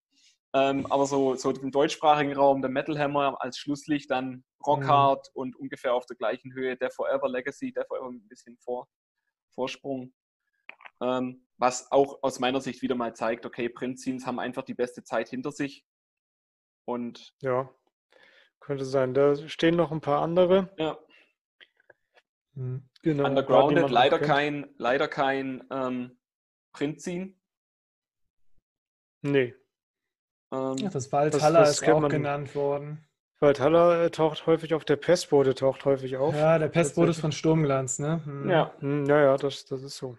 Ähm, aber so, so im deutschsprachigen Raum, der Metal Hammer als Schlusslicht, dann Rockhard mhm. und ungefähr auf der gleichen Höhe der Forever Legacy, der Forever ein bisschen vor, Vorsprung. Ähm, was auch aus meiner Sicht wieder mal zeigt, okay, Prinzins haben einfach die beste Zeit hinter sich. Und ja, könnte sein. Da stehen noch ein paar andere. Ja. Mhm. Genau, Undergrounded, leider kein, leider kein ähm, Prinzin. Nee. Ähm, ja, das das ist auch man, genannt worden. Valhalla äh, taucht häufig auf, der Pestbote taucht häufig auf. Ja, der Pestbote ist von Sturmglanz, ne? Hm. Ja, hm, ja, ja, das, das ist so.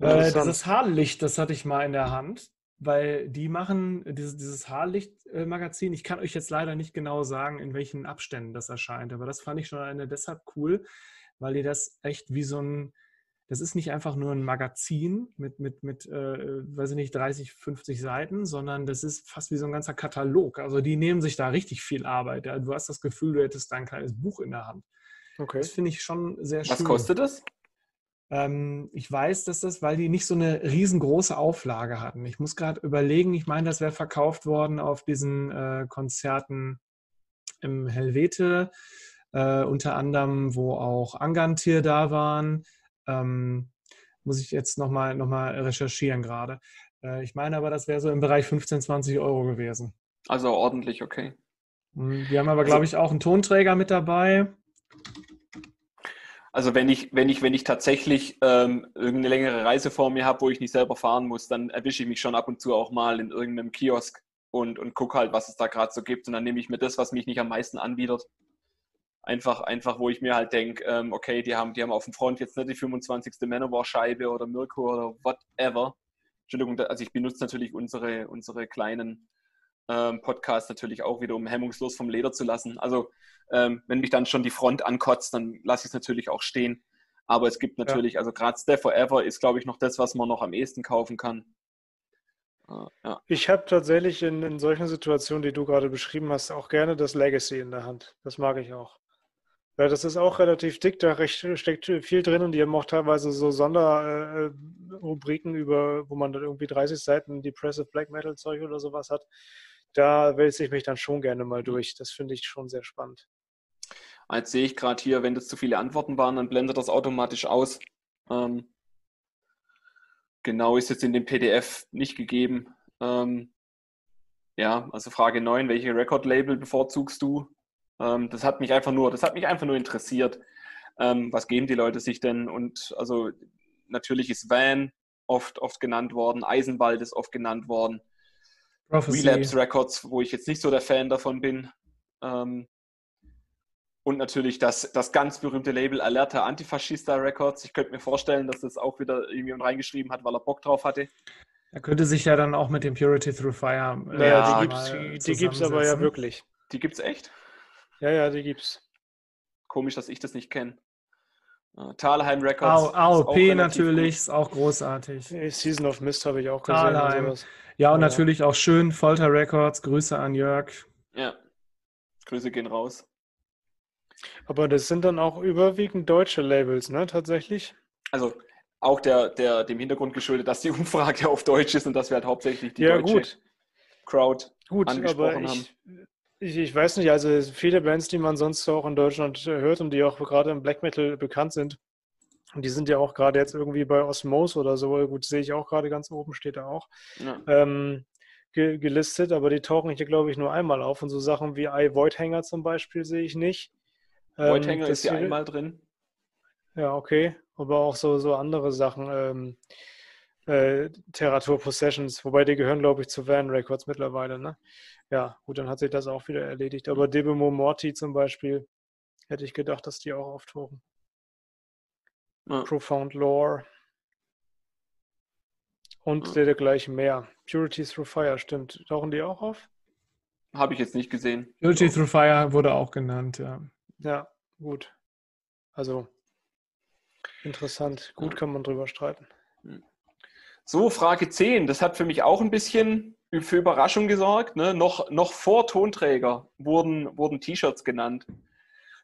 Äh, dieses Haarlicht, das hatte ich mal in der Hand, weil die machen dieses, dieses Haarlicht-Magazin. Ich kann euch jetzt leider nicht genau sagen, in welchen Abständen das erscheint, aber das fand ich schon eine deshalb cool, weil die das echt wie so ein das ist nicht einfach nur ein Magazin mit, mit, mit äh, weiß ich nicht, 30, 50 Seiten, sondern das ist fast wie so ein ganzer Katalog. Also die nehmen sich da richtig viel Arbeit. Ja. Du hast das Gefühl, du hättest da ein kleines Buch in der Hand. Okay. Das finde ich schon sehr schön. Was kostet das? Ähm, ich weiß, dass das, weil die nicht so eine riesengroße Auflage hatten. Ich muss gerade überlegen, ich meine, das wäre verkauft worden auf diesen äh, Konzerten im Helvete, äh, unter anderem, wo auch Angantir da waren. Ähm, muss ich jetzt nochmal noch mal recherchieren gerade. Äh, ich meine aber, das wäre so im Bereich 15, 20 Euro gewesen. Also ordentlich, okay. Hm, wir haben aber, glaube ich, auch einen Tonträger mit dabei. Also wenn ich, wenn ich, wenn ich tatsächlich ähm, irgendeine längere Reise vor mir habe, wo ich nicht selber fahren muss, dann erwische ich mich schon ab und zu auch mal in irgendeinem Kiosk und, und gucke halt, was es da gerade so gibt. Und dann nehme ich mir das, was mich nicht am meisten anbietet. Einfach, einfach, wo ich mir halt denke, ähm, okay, die haben, die haben auf dem Front jetzt nicht die 25. Manowar-Scheibe oder Mirko oder whatever. Entschuldigung, also ich benutze natürlich unsere, unsere kleinen ähm, Podcasts natürlich auch wieder, um hemmungslos vom Leder zu lassen. Also ähm, wenn mich dann schon die Front ankotzt, dann lasse ich es natürlich auch stehen. Aber es gibt natürlich, ja. also gerade Stay Forever ist, glaube ich, noch das, was man noch am ehesten kaufen kann. Uh, ja. Ich habe tatsächlich in, in solchen Situationen, die du gerade beschrieben hast, auch gerne das Legacy in der Hand. Das mag ich auch. Ja, das ist auch relativ dick, da steckt viel drin und die haben auch teilweise so Sonderrubriken äh, über, wo man dann irgendwie 30 Seiten Depressive Black Metal Zeug oder sowas hat da wälze ich mich dann schon gerne mal durch. Das finde ich schon sehr spannend. Jetzt sehe ich gerade hier, wenn das zu viele Antworten waren, dann blendet das automatisch aus. Ähm, genau ist jetzt in dem PDF nicht gegeben. Ähm, ja, also Frage 9, welche Record-Label bevorzugst du? Ähm, das hat mich einfach nur, das hat mich einfach nur interessiert. Ähm, was geben die Leute sich denn? Und also natürlich ist Van oft, oft genannt worden, Eisenwald ist oft genannt worden. Prophecy. Relapse Records, wo ich jetzt nicht so der Fan davon bin. Ähm, und natürlich das, das ganz berühmte Label Alerta Antifaschista Records. Ich könnte mir vorstellen, dass das auch wieder irgendwie reingeschrieben hat, weil er Bock drauf hatte. Er könnte sich ja dann auch mit dem Purity Through Fire. Äh, naja, die gibt es aber ja wirklich. Die gibt es echt? Ja, ja, die gibt's. Komisch, dass ich das nicht kenne. Uh, Talheim Records. AOP natürlich, ist auch großartig. Season of Mist habe ich auch gesehen. Talheim. Ja, und ja. natürlich auch schön Folter Records. Grüße an Jörg. Ja, Grüße gehen raus. Aber das sind dann auch überwiegend deutsche Labels, ne, tatsächlich? Also auch der, der, dem Hintergrund geschuldet, dass die Umfrage auf Deutsch ist und dass wir halt hauptsächlich die ja, deutsche gut. Crowd gut, angesprochen aber ich, haben. Ich, ich weiß nicht, also viele Bands, die man sonst auch in Deutschland hört und die auch gerade im Black Metal bekannt sind, die sind ja auch gerade jetzt irgendwie bei Osmose oder so, gut, sehe ich auch gerade ganz oben, steht da auch, ja. ähm, ge gelistet, aber die tauchen hier, glaube ich, nur einmal auf. Und so Sachen wie I Voidhanger zum Beispiel sehe ich nicht. Ähm, Voidhanger ist hier einmal drin. Ja, okay. Aber auch so, so andere Sachen. Ähm, äh, Terratur Possessions, wobei die gehören, glaube ich, zu Van Records mittlerweile, ne? Ja, gut, dann hat sich das auch wieder erledigt. Aber Debemo Morty zum Beispiel, hätte ich gedacht, dass die auch auftauchen. Ja. Profound Lore. Und ja. dergleichen mehr. Purity Through Fire, stimmt. Tauchen die auch auf? Habe ich jetzt nicht gesehen. Purity Through Fire wurde auch genannt, ja. Ja, gut. Also interessant. Gut ja. kann man drüber streiten. So, Frage 10. Das hat für mich auch ein bisschen für Überraschung gesorgt. Ne? Noch, noch vor Tonträger wurden, wurden T-Shirts genannt.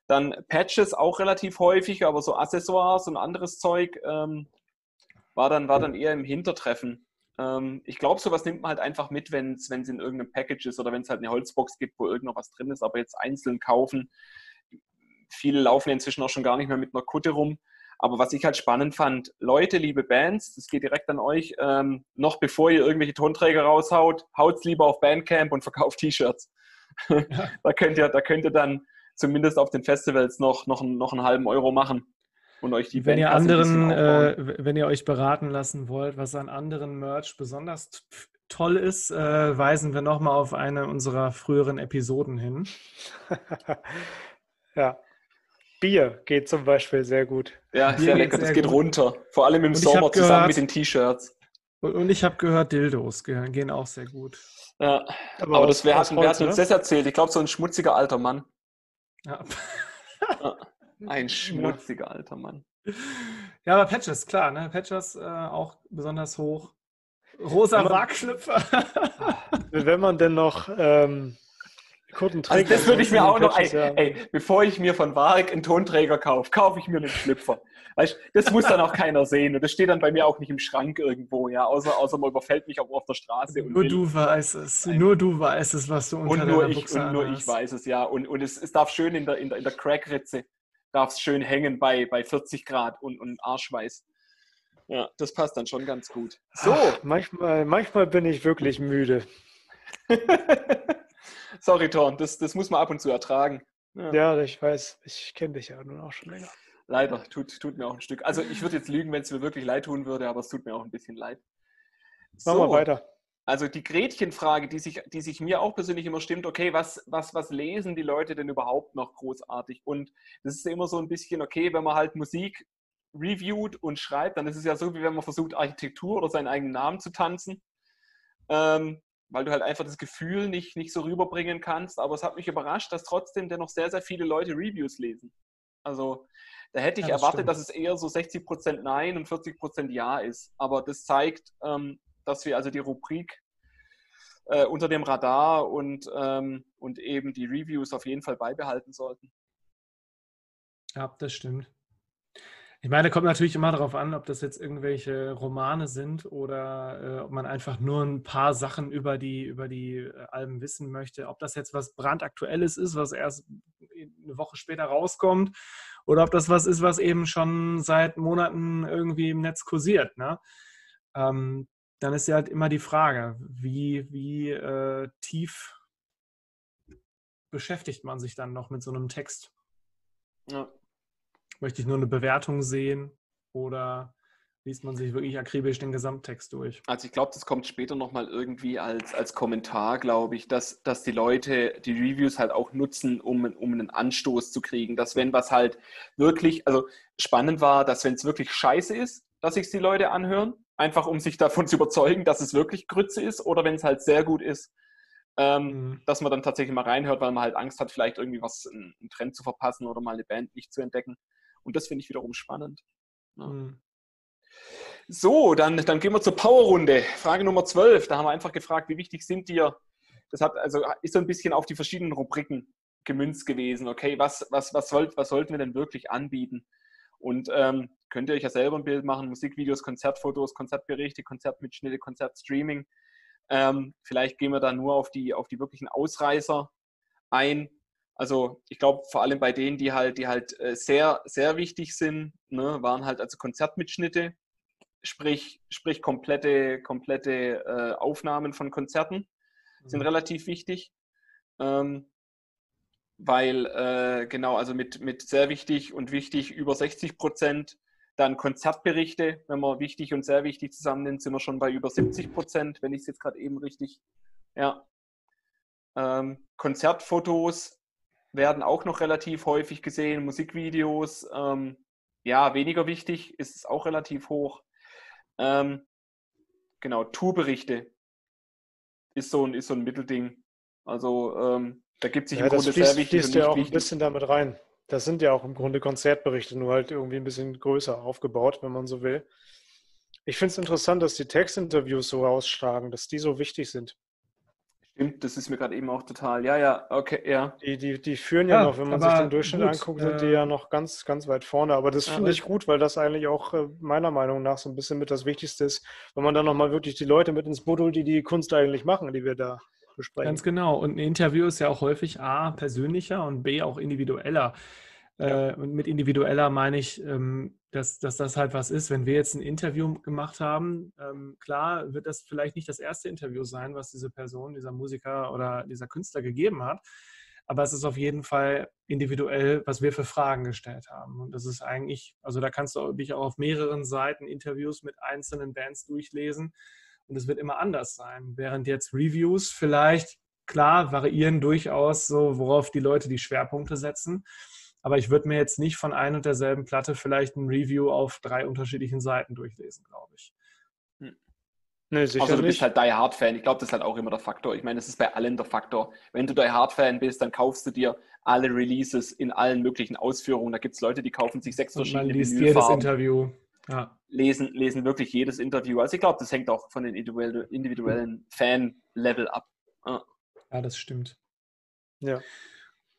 Dann Patches auch relativ häufig, aber so Accessoires und anderes Zeug ähm, war, dann, war dann eher im Hintertreffen. Ähm, ich glaube, sowas nimmt man halt einfach mit, wenn es in irgendeinem Package ist oder wenn es halt eine Holzbox gibt, wo irgend noch was drin ist, aber jetzt einzeln kaufen. Viele laufen inzwischen auch schon gar nicht mehr mit einer Kutte rum. Aber was ich halt spannend fand, Leute, liebe Bands, das geht direkt an euch, ähm, noch bevor ihr irgendwelche Tonträger raushaut, haut's lieber auf Bandcamp und verkauft T-Shirts. Ja. da, könnt ihr, da könnt ihr dann zumindest auf den Festivals noch, noch, noch einen halben Euro machen und euch die wenn ihr anderen, äh, wenn ihr euch beraten lassen wollt, was an anderen Merch besonders toll ist, äh, weisen wir nochmal auf eine unserer früheren Episoden hin. ja. Bier geht zum Beispiel sehr gut. Ja, Bier sehr lecker. Das geht gut. runter. Vor allem im Sommer zusammen mit den T-Shirts. Und ich habe gehört, Dildos gehen auch sehr gut. Ja, aber, aber das, wer, hat, wer hat uns das erzählt? Ich glaube, so ein schmutziger alter Mann. Ja. Ein schmutziger alter Mann. Ja, aber Patches, klar, ne? Patches äh, auch besonders hoch. Rosa Wagschlüpfer. wenn man denn noch ähm, Kurtenträger. Also das würde ich mir auch noch, ey, ey, bevor ich mir von Warg einen Tonträger kaufe, kaufe ich mir einen Schlüpfer. Weißt, das muss dann auch keiner sehen und das steht dann bei mir auch nicht im Schrank irgendwo, ja, außer, außer man überfällt mich auch auf der Straße. nur du weißt es, nur du weißt es, was du unter und nur ich, Buchse Und nur ich weiß es, ja, und, und es, es darf schön in der, in der, in der Crackritze, darf es schön hängen bei, bei 40 Grad und, und Arschweiß. Ja, das passt dann schon ganz gut. So. Ach, manchmal, manchmal bin ich wirklich müde. Sorry, Thorn, das, das muss man ab und zu ertragen. Ja, ja ich weiß. Ich kenne dich ja nun auch schon länger. Leider, tut, tut mir auch ein Stück. Also ich würde jetzt lügen, wenn es mir wirklich leid tun würde, aber es tut mir auch ein bisschen leid. So, Machen wir weiter. Also die Gretchenfrage, die sich, die sich mir auch persönlich immer stimmt, okay, was, was, was lesen die Leute denn überhaupt noch großartig? Und das ist immer so ein bisschen, okay, wenn man halt Musik reviewt und schreibt, dann ist es ja so, wie wenn man versucht, Architektur oder seinen eigenen Namen zu tanzen. Ähm, weil du halt einfach das Gefühl nicht, nicht so rüberbringen kannst. Aber es hat mich überrascht, dass trotzdem dennoch sehr, sehr viele Leute Reviews lesen. Also da hätte ich ja, das erwartet, stimmt. dass es eher so 60% Nein und 40% Ja ist. Aber das zeigt, ähm, dass wir also die Rubrik äh, unter dem Radar und, ähm, und eben die Reviews auf jeden Fall beibehalten sollten. Ja, das stimmt. Ich meine, kommt natürlich immer darauf an, ob das jetzt irgendwelche Romane sind oder äh, ob man einfach nur ein paar Sachen über die, über die äh, Alben wissen möchte. Ob das jetzt was brandaktuelles ist, was erst eine Woche später rauskommt, oder ob das was ist, was eben schon seit Monaten irgendwie im Netz kursiert. Ne? Ähm, dann ist ja halt immer die Frage, wie, wie äh, tief beschäftigt man sich dann noch mit so einem Text? Ja. Möchte ich nur eine Bewertung sehen oder liest man sich wirklich akribisch den Gesamttext durch? Also ich glaube, das kommt später nochmal irgendwie als, als Kommentar, glaube ich, dass, dass die Leute die Reviews halt auch nutzen, um, um einen Anstoß zu kriegen. Dass wenn was halt wirklich, also spannend war, dass wenn es wirklich scheiße ist, dass sich die Leute anhören, einfach um sich davon zu überzeugen, dass es wirklich Grütze ist oder wenn es halt sehr gut ist, ähm, mhm. dass man dann tatsächlich mal reinhört, weil man halt Angst hat, vielleicht irgendwie was, einen Trend zu verpassen oder mal eine Band nicht zu entdecken. Und das finde ich wiederum spannend. Ja. Mhm. So, dann, dann gehen wir zur Powerrunde. Frage Nummer 12. Da haben wir einfach gefragt, wie wichtig sind dir? Das hat also ist so ein bisschen auf die verschiedenen Rubriken gemünzt gewesen. Okay, was, was, was, sollt, was sollten wir denn wirklich anbieten? Und ähm, könnt ihr euch ja selber ein Bild machen: Musikvideos, Konzertfotos, Konzertberichte, Konzertmitschnitte, Konzertstreaming. Ähm, vielleicht gehen wir da nur auf die, auf die wirklichen Ausreißer ein. Also ich glaube, vor allem bei denen, die halt, die halt äh, sehr, sehr wichtig sind, ne, waren halt also Konzertmitschnitte, sprich, sprich komplette, komplette äh, Aufnahmen von Konzerten sind mhm. relativ wichtig. Ähm, weil äh, genau, also mit, mit sehr wichtig und wichtig über 60 Prozent. Dann Konzertberichte, wenn man wichtig und sehr wichtig zusammennimmt, sind wir schon bei über 70 Prozent, wenn ich es jetzt gerade eben richtig, ja. Ähm, Konzertfotos werden auch noch relativ häufig gesehen. Musikvideos, ähm, ja, weniger wichtig, ist es auch relativ hoch. Ähm, genau, Tourberichte ist so ein, ist so ein Mittelding. Also ähm, da gibt sich ja, im Grunde fließt, sehr wichtig. Das fließt ja auch wichtig. ein bisschen damit rein. Das sind ja auch im Grunde Konzertberichte, nur halt irgendwie ein bisschen größer aufgebaut, wenn man so will. Ich finde es interessant, dass die Textinterviews so rausschlagen, dass die so wichtig sind. Stimmt, das ist mir gerade eben auch total. Ja, ja, okay, ja. Die, die, die führen ja, ja noch, wenn man sich den Durchschnitt gut, anguckt, sind die ja noch ganz, ganz weit vorne. Aber das finde ich gut, weil das eigentlich auch äh, meiner Meinung nach so ein bisschen mit das Wichtigste ist, wenn man dann nochmal wirklich die Leute mit ins Boot holt, die die Kunst eigentlich machen, die wir da besprechen. Ganz genau. Und ein Interview ist ja auch häufig A, persönlicher und B, auch individueller. Äh, und mit individueller meine ich, ähm, dass, dass das halt was ist. Wenn wir jetzt ein Interview gemacht haben, ähm, klar wird das vielleicht nicht das erste Interview sein, was diese Person, dieser Musiker oder dieser Künstler gegeben hat. Aber es ist auf jeden Fall individuell, was wir für Fragen gestellt haben. Und das ist eigentlich, also da kannst du dich auch auf mehreren Seiten Interviews mit einzelnen Bands durchlesen. Und es wird immer anders sein. Während jetzt Reviews vielleicht, klar, variieren durchaus so, worauf die Leute die Schwerpunkte setzen. Aber ich würde mir jetzt nicht von ein und derselben Platte vielleicht ein Review auf drei unterschiedlichen Seiten durchlesen, glaube ich. Hm. Nee, sicher also du bist halt Die Hard-Fan. Ich glaube, das ist halt auch immer der Faktor. Ich meine, das ist bei allen der Faktor. Wenn du Die Hard-Fan bist, dann kaufst du dir alle Releases in allen möglichen Ausführungen. Da gibt es Leute, die kaufen sich sechs verschiedene Man liest jedes Interview. ja. lesen, lesen wirklich jedes Interview. Also ich glaube, das hängt auch von den individuellen Fan-Level ab. Ja. ja, das stimmt. Ja.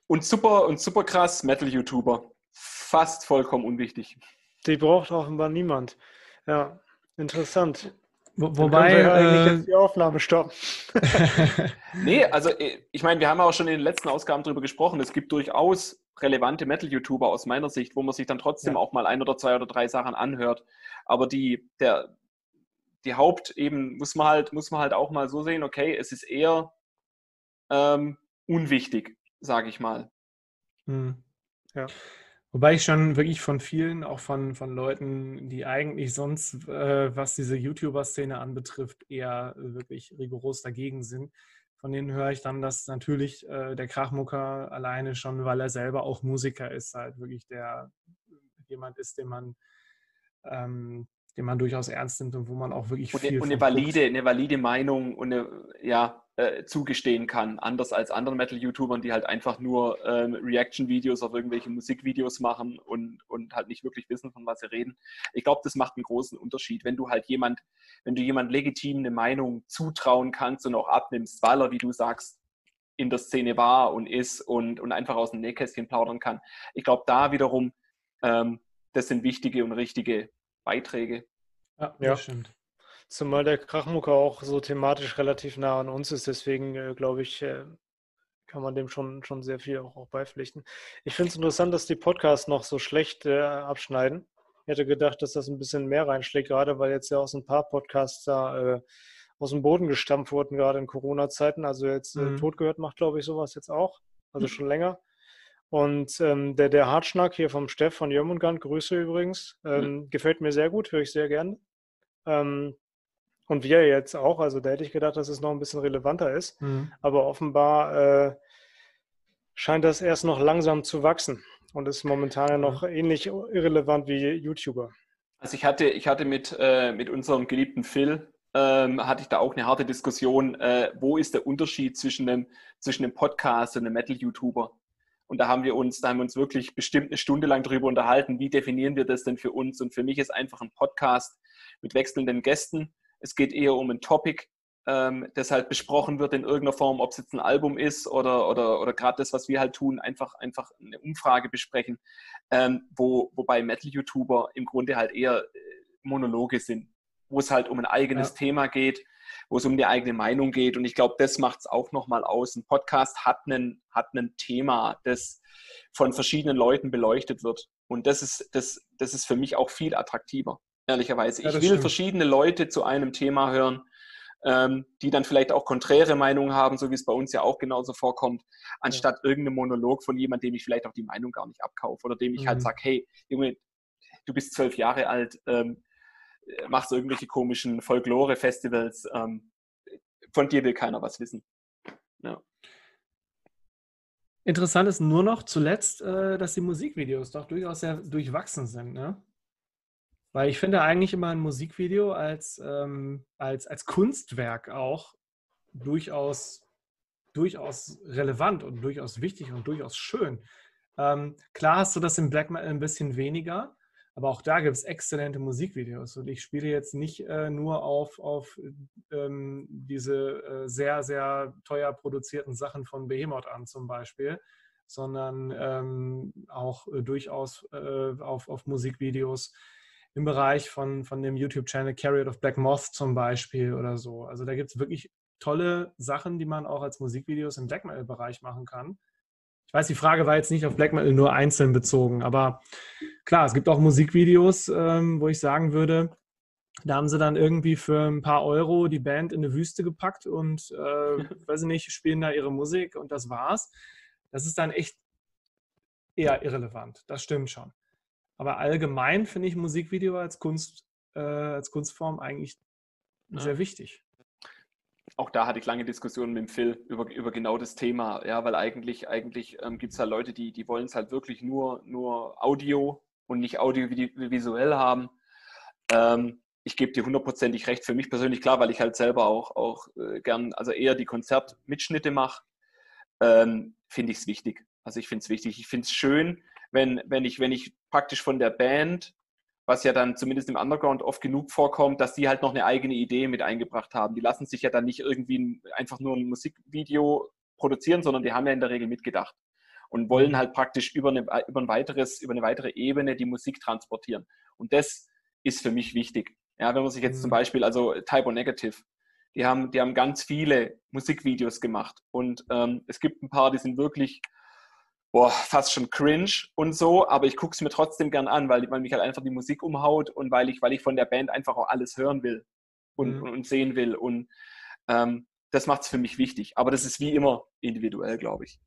Und super und super krass Metal-YouTuber. Fast vollkommen unwichtig. Die braucht offenbar niemand. Ja, interessant. Wo, wobei ja eigentlich äh, jetzt die Aufnahme stoppen. nee, also äh, ich meine, wir haben auch schon in den letzten Ausgaben darüber gesprochen. Es gibt durchaus relevante Metal-YouTuber aus meiner Sicht, wo man sich dann trotzdem ja. auch mal ein oder zwei oder drei Sachen anhört. Aber die, der, die Haupt eben muss man halt, muss man halt auch mal so sehen, okay, es ist eher ähm, unwichtig, sage ich mal. Hm. Ja. Wobei ich schon wirklich von vielen, auch von, von Leuten, die eigentlich sonst, äh, was diese YouTuber-Szene anbetrifft, eher wirklich rigoros dagegen sind, von denen höre ich dann, dass natürlich äh, der Krachmucker alleine schon, weil er selber auch Musiker ist, halt wirklich der jemand ist, den man ähm, den man durchaus ernst nimmt und wo man auch wirklich und, viel und eine valide, eine valide Meinung und eine, ja, äh, zugestehen kann, anders als anderen Metal-YouTubern, die halt einfach nur ähm, Reaction-Videos auf irgendwelche Musikvideos machen und, und halt nicht wirklich wissen, von was sie reden. Ich glaube, das macht einen großen Unterschied, wenn du halt jemand, wenn du jemand legitim eine Meinung zutrauen kannst und auch abnimmst, weil er, wie du sagst, in der Szene war und ist und, und einfach aus dem Nähkästchen plaudern kann. Ich glaube, da wiederum, ähm, das sind wichtige und richtige Beiträge. Ja, ja. stimmt. Zumal der Krachmucker auch so thematisch relativ nah an uns ist, deswegen äh, glaube ich, äh, kann man dem schon, schon sehr viel auch, auch beipflichten. Ich finde es interessant, dass die Podcasts noch so schlecht äh, abschneiden. Ich hätte gedacht, dass das ein bisschen mehr reinschlägt, gerade weil jetzt ja aus ein paar Podcasts da äh, aus dem Boden gestampft wurden, gerade in Corona-Zeiten. Also jetzt äh, mhm. Tod gehört macht, glaube ich, sowas jetzt auch. Also mhm. schon länger. Und ähm, der, der Hartschnack hier vom Steff von Jörmungand, Grüße übrigens, ähm, mhm. gefällt mir sehr gut, höre ich sehr gern. Ähm, und wir jetzt auch, also da hätte ich gedacht, dass es noch ein bisschen relevanter ist. Mhm. Aber offenbar äh, scheint das erst noch langsam zu wachsen und ist momentan ja noch ähnlich irrelevant wie YouTuber. Also ich hatte, ich hatte mit, äh, mit unserem geliebten Phil, ähm, hatte ich da auch eine harte Diskussion, äh, wo ist der Unterschied zwischen einem, zwischen einem Podcast und einem Metal-YouTuber? Und da haben wir uns, da haben wir uns wirklich bestimmt eine Stunde lang darüber unterhalten, wie definieren wir das denn für uns? Und für mich ist einfach ein Podcast mit wechselnden Gästen. Es geht eher um ein Topic, ähm, das halt besprochen wird in irgendeiner Form, ob es jetzt ein Album ist oder, oder, oder gerade das, was wir halt tun, einfach, einfach eine Umfrage besprechen, ähm, wo, wobei Metal-YouTuber im Grunde halt eher äh, Monologe sind, wo es halt um ein eigenes ja. Thema geht, wo es um die eigene Meinung geht. Und ich glaube, das macht es auch nochmal aus. Ein Podcast hat ein hat einen Thema, das von verschiedenen Leuten beleuchtet wird. Und das ist, das, das ist für mich auch viel attraktiver, ehrlicherweise. Ja, ich will stimmt. verschiedene Leute zu einem Thema hören, ähm, die dann vielleicht auch konträre Meinungen haben, so wie es bei uns ja auch genauso vorkommt, anstatt ja. irgendeinem Monolog von jemandem, dem ich vielleicht auch die Meinung gar nicht abkaufe oder dem ich halt mhm. halt sage, hey, Junge, du bist zwölf Jahre alt, ähm, machst irgendwelche komischen Folklore-Festivals. Ähm, von dir will keiner was wissen. Ja. Interessant ist nur noch zuletzt, äh, dass die Musikvideos doch durchaus sehr durchwachsen sind. Ne? Weil ich finde eigentlich immer ein Musikvideo als, ähm, als, als Kunstwerk auch durchaus, durchaus relevant und durchaus wichtig und durchaus schön. Ähm, klar hast du das im Black Metal ein bisschen weniger, aber auch da gibt es exzellente Musikvideos. Und ich spiele jetzt nicht äh, nur auf, auf ähm, diese äh, sehr, sehr teuer produzierten Sachen von Behemoth an zum Beispiel, sondern ähm, auch äh, durchaus äh, auf, auf Musikvideos im Bereich von, von dem YouTube-Channel Carriot of Black Moth zum Beispiel oder so. Also da gibt es wirklich tolle Sachen, die man auch als Musikvideos im Black Metal-Bereich machen kann. Ich weiß, die Frage war jetzt nicht auf Black Metal nur einzeln bezogen, aber klar, es gibt auch Musikvideos, ähm, wo ich sagen würde, da haben sie dann irgendwie für ein paar Euro die Band in eine Wüste gepackt und, äh, weiß ich nicht, spielen da ihre Musik und das war's. Das ist dann echt eher irrelevant. Das stimmt schon. Aber allgemein finde ich Musikvideo als Kunst, äh, als Kunstform eigentlich ja. sehr wichtig auch da hatte ich lange Diskussionen mit dem Phil über, über genau das Thema, ja, weil eigentlich, eigentlich ähm, gibt es halt Leute, die, die wollen es halt wirklich nur, nur Audio und nicht audiovisuell haben. Ähm, ich gebe dir hundertprozentig recht, für mich persönlich klar, weil ich halt selber auch, auch äh, gern, also eher die Konzertmitschnitte mache, ähm, finde ich es wichtig. Also ich finde es wichtig. Ich finde es schön, wenn, wenn, ich, wenn ich praktisch von der Band was ja dann zumindest im Underground oft genug vorkommt, dass die halt noch eine eigene Idee mit eingebracht haben. Die lassen sich ja dann nicht irgendwie einfach nur ein Musikvideo produzieren, sondern die haben ja in der Regel mitgedacht und wollen mhm. halt praktisch über eine, über ein weiteres, über eine weitere Ebene die Musik transportieren. Und das ist für mich wichtig. Ja, wenn man sich jetzt zum mhm. Beispiel, also Typo Negative, die haben, die haben ganz viele Musikvideos gemacht und ähm, es gibt ein paar, die sind wirklich boah, fast schon cringe und so, aber ich gucke es mir trotzdem gern an, weil, weil mich halt einfach die Musik umhaut und weil ich, weil ich von der Band einfach auch alles hören will und, mhm. und, sehen will. Und ähm, das macht es für mich wichtig. Aber das ist wie immer individuell, glaube ich.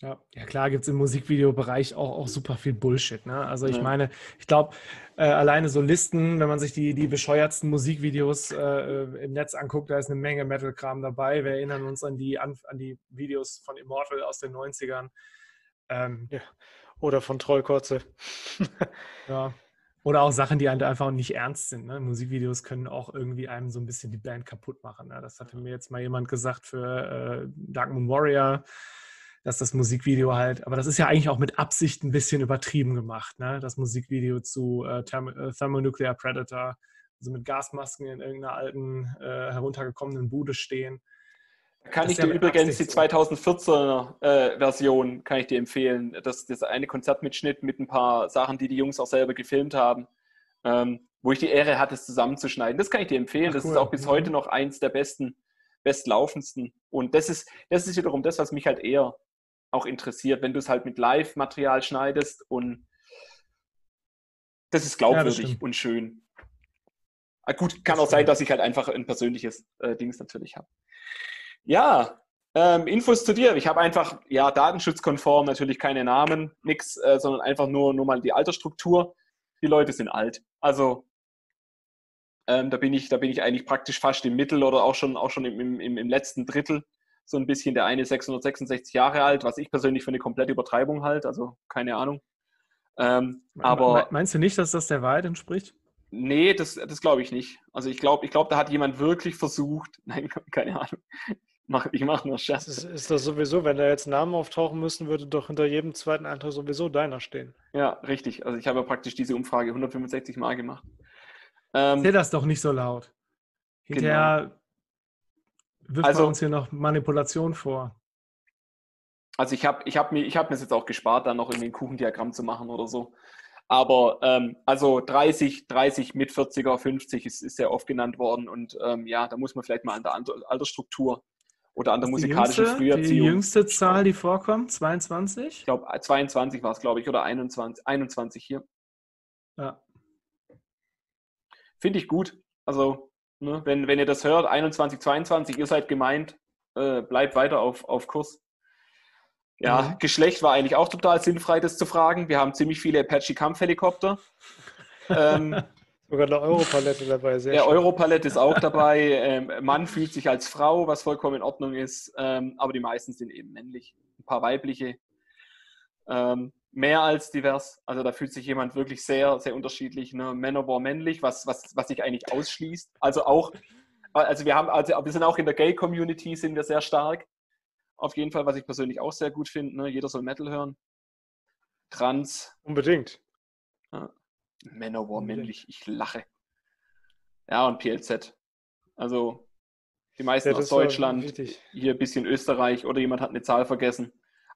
Ja. ja, klar gibt es im Musikvideobereich auch, auch super viel Bullshit. Ne? Also ich ja. meine, ich glaube, äh, alleine so Listen, wenn man sich die, die bescheuertsten Musikvideos äh, im Netz anguckt, da ist eine Menge Metal-Kram dabei. Wir erinnern uns an die, an, an die Videos von Immortal aus den 90ern. Ähm, ja. Oder von Trollkotze. ja. Oder auch Sachen, die einfach nicht ernst sind. Ne? Musikvideos können auch irgendwie einem so ein bisschen die Band kaputt machen. Ne? Das hatte mir jetzt mal jemand gesagt für äh, Dark Moon Warrior, dass das Musikvideo halt, aber das ist ja eigentlich auch mit Absicht ein bisschen übertrieben gemacht, ne? das Musikvideo zu äh, äh Thermonuclear Predator, also mit Gasmasken in irgendeiner alten, äh, heruntergekommenen Bude stehen. Kann ich dir übrigens die 2014er äh, Version kann ich dir empfehlen. Das, das eine Konzertmitschnitt mit ein paar Sachen, die die Jungs auch selber gefilmt haben, ähm, wo ich die Ehre hatte, es zusammenzuschneiden. Das kann ich dir empfehlen. Ach, das ist auch bis mhm. heute noch eins der besten, bestlaufendsten. Und das ist, das ist wiederum das, was mich halt eher auch interessiert, wenn du es halt mit Live-Material schneidest und das ist glaubwürdig ja, das und schön. Ah, gut, kann das auch sein, dass ich halt einfach ein persönliches äh, Dings natürlich habe. Ja, ähm, Infos zu dir. Ich habe einfach, ja, datenschutzkonform, natürlich keine Namen, nichts, äh, sondern einfach nur, nur mal die Altersstruktur. Die Leute sind alt. Also ähm, da, bin ich, da bin ich eigentlich praktisch fast im Mittel oder auch schon, auch schon im, im, im letzten Drittel. So ein bisschen der eine 666 Jahre alt, was ich persönlich für eine komplette Übertreibung halte, also keine Ahnung. Ähm, aber Meinst du nicht, dass das der Wahrheit entspricht? Nee, das, das glaube ich nicht. Also ich glaube, ich glaub, da hat jemand wirklich versucht, nein, keine Ahnung, mach, ich mache nur Scherz. Ist, ist, das sowieso, wenn da jetzt Namen auftauchen müssen, würde doch hinter jedem zweiten Eintrag sowieso deiner stehen. Ja, richtig. Also ich habe ja praktisch diese Umfrage 165 Mal gemacht. Ähm, Erzähl das doch nicht so laut. Hinterher genau. wirft also, uns hier noch Manipulation vor. Also ich habe ich hab mir, ich hab mir jetzt auch gespart, dann noch irgendwie ein Kuchendiagramm zu machen oder so. Aber ähm, also 30, 30 mit 40er, 50 ist, ist sehr oft genannt worden. Und ähm, ja, da muss man vielleicht mal an der Altersstruktur oder an der musikalischen jüngste, Früherziehung. Die jüngste Zahl, die vorkommt, 22? Ich glaube, 22 war es, glaube ich, oder 21, 21 hier. Ja. Finde ich gut. Also, ne, wenn, wenn ihr das hört, 21, 22, ihr seid gemeint, äh, bleibt weiter auf, auf Kurs. Ja, mhm. Geschlecht war eigentlich auch total sinnfrei, das zu fragen. Wir haben ziemlich viele Apache-Kampfhelikopter. ähm, Sogar eine Europalette dabei. Sehr ja, Europalette ist auch dabei. Ähm, Mann fühlt sich als Frau, was vollkommen in Ordnung ist. Ähm, aber die meisten sind eben männlich. Ein paar weibliche. Ähm, mehr als divers. Also da fühlt sich jemand wirklich sehr, sehr unterschiedlich. Ne? Manowar männlich, was, was, was sich eigentlich ausschließt. Also auch, also wir haben, also wir sind auch in der Gay-Community sind wir sehr stark. Auf jeden Fall, was ich persönlich auch sehr gut finde. Ne? Jeder soll Metal hören. Trans. Unbedingt. Ja. Manowar männlich, ich lache. Ja, und PLZ. Also die meisten ja, aus Deutschland, hier ein bisschen Österreich oder jemand hat eine Zahl vergessen.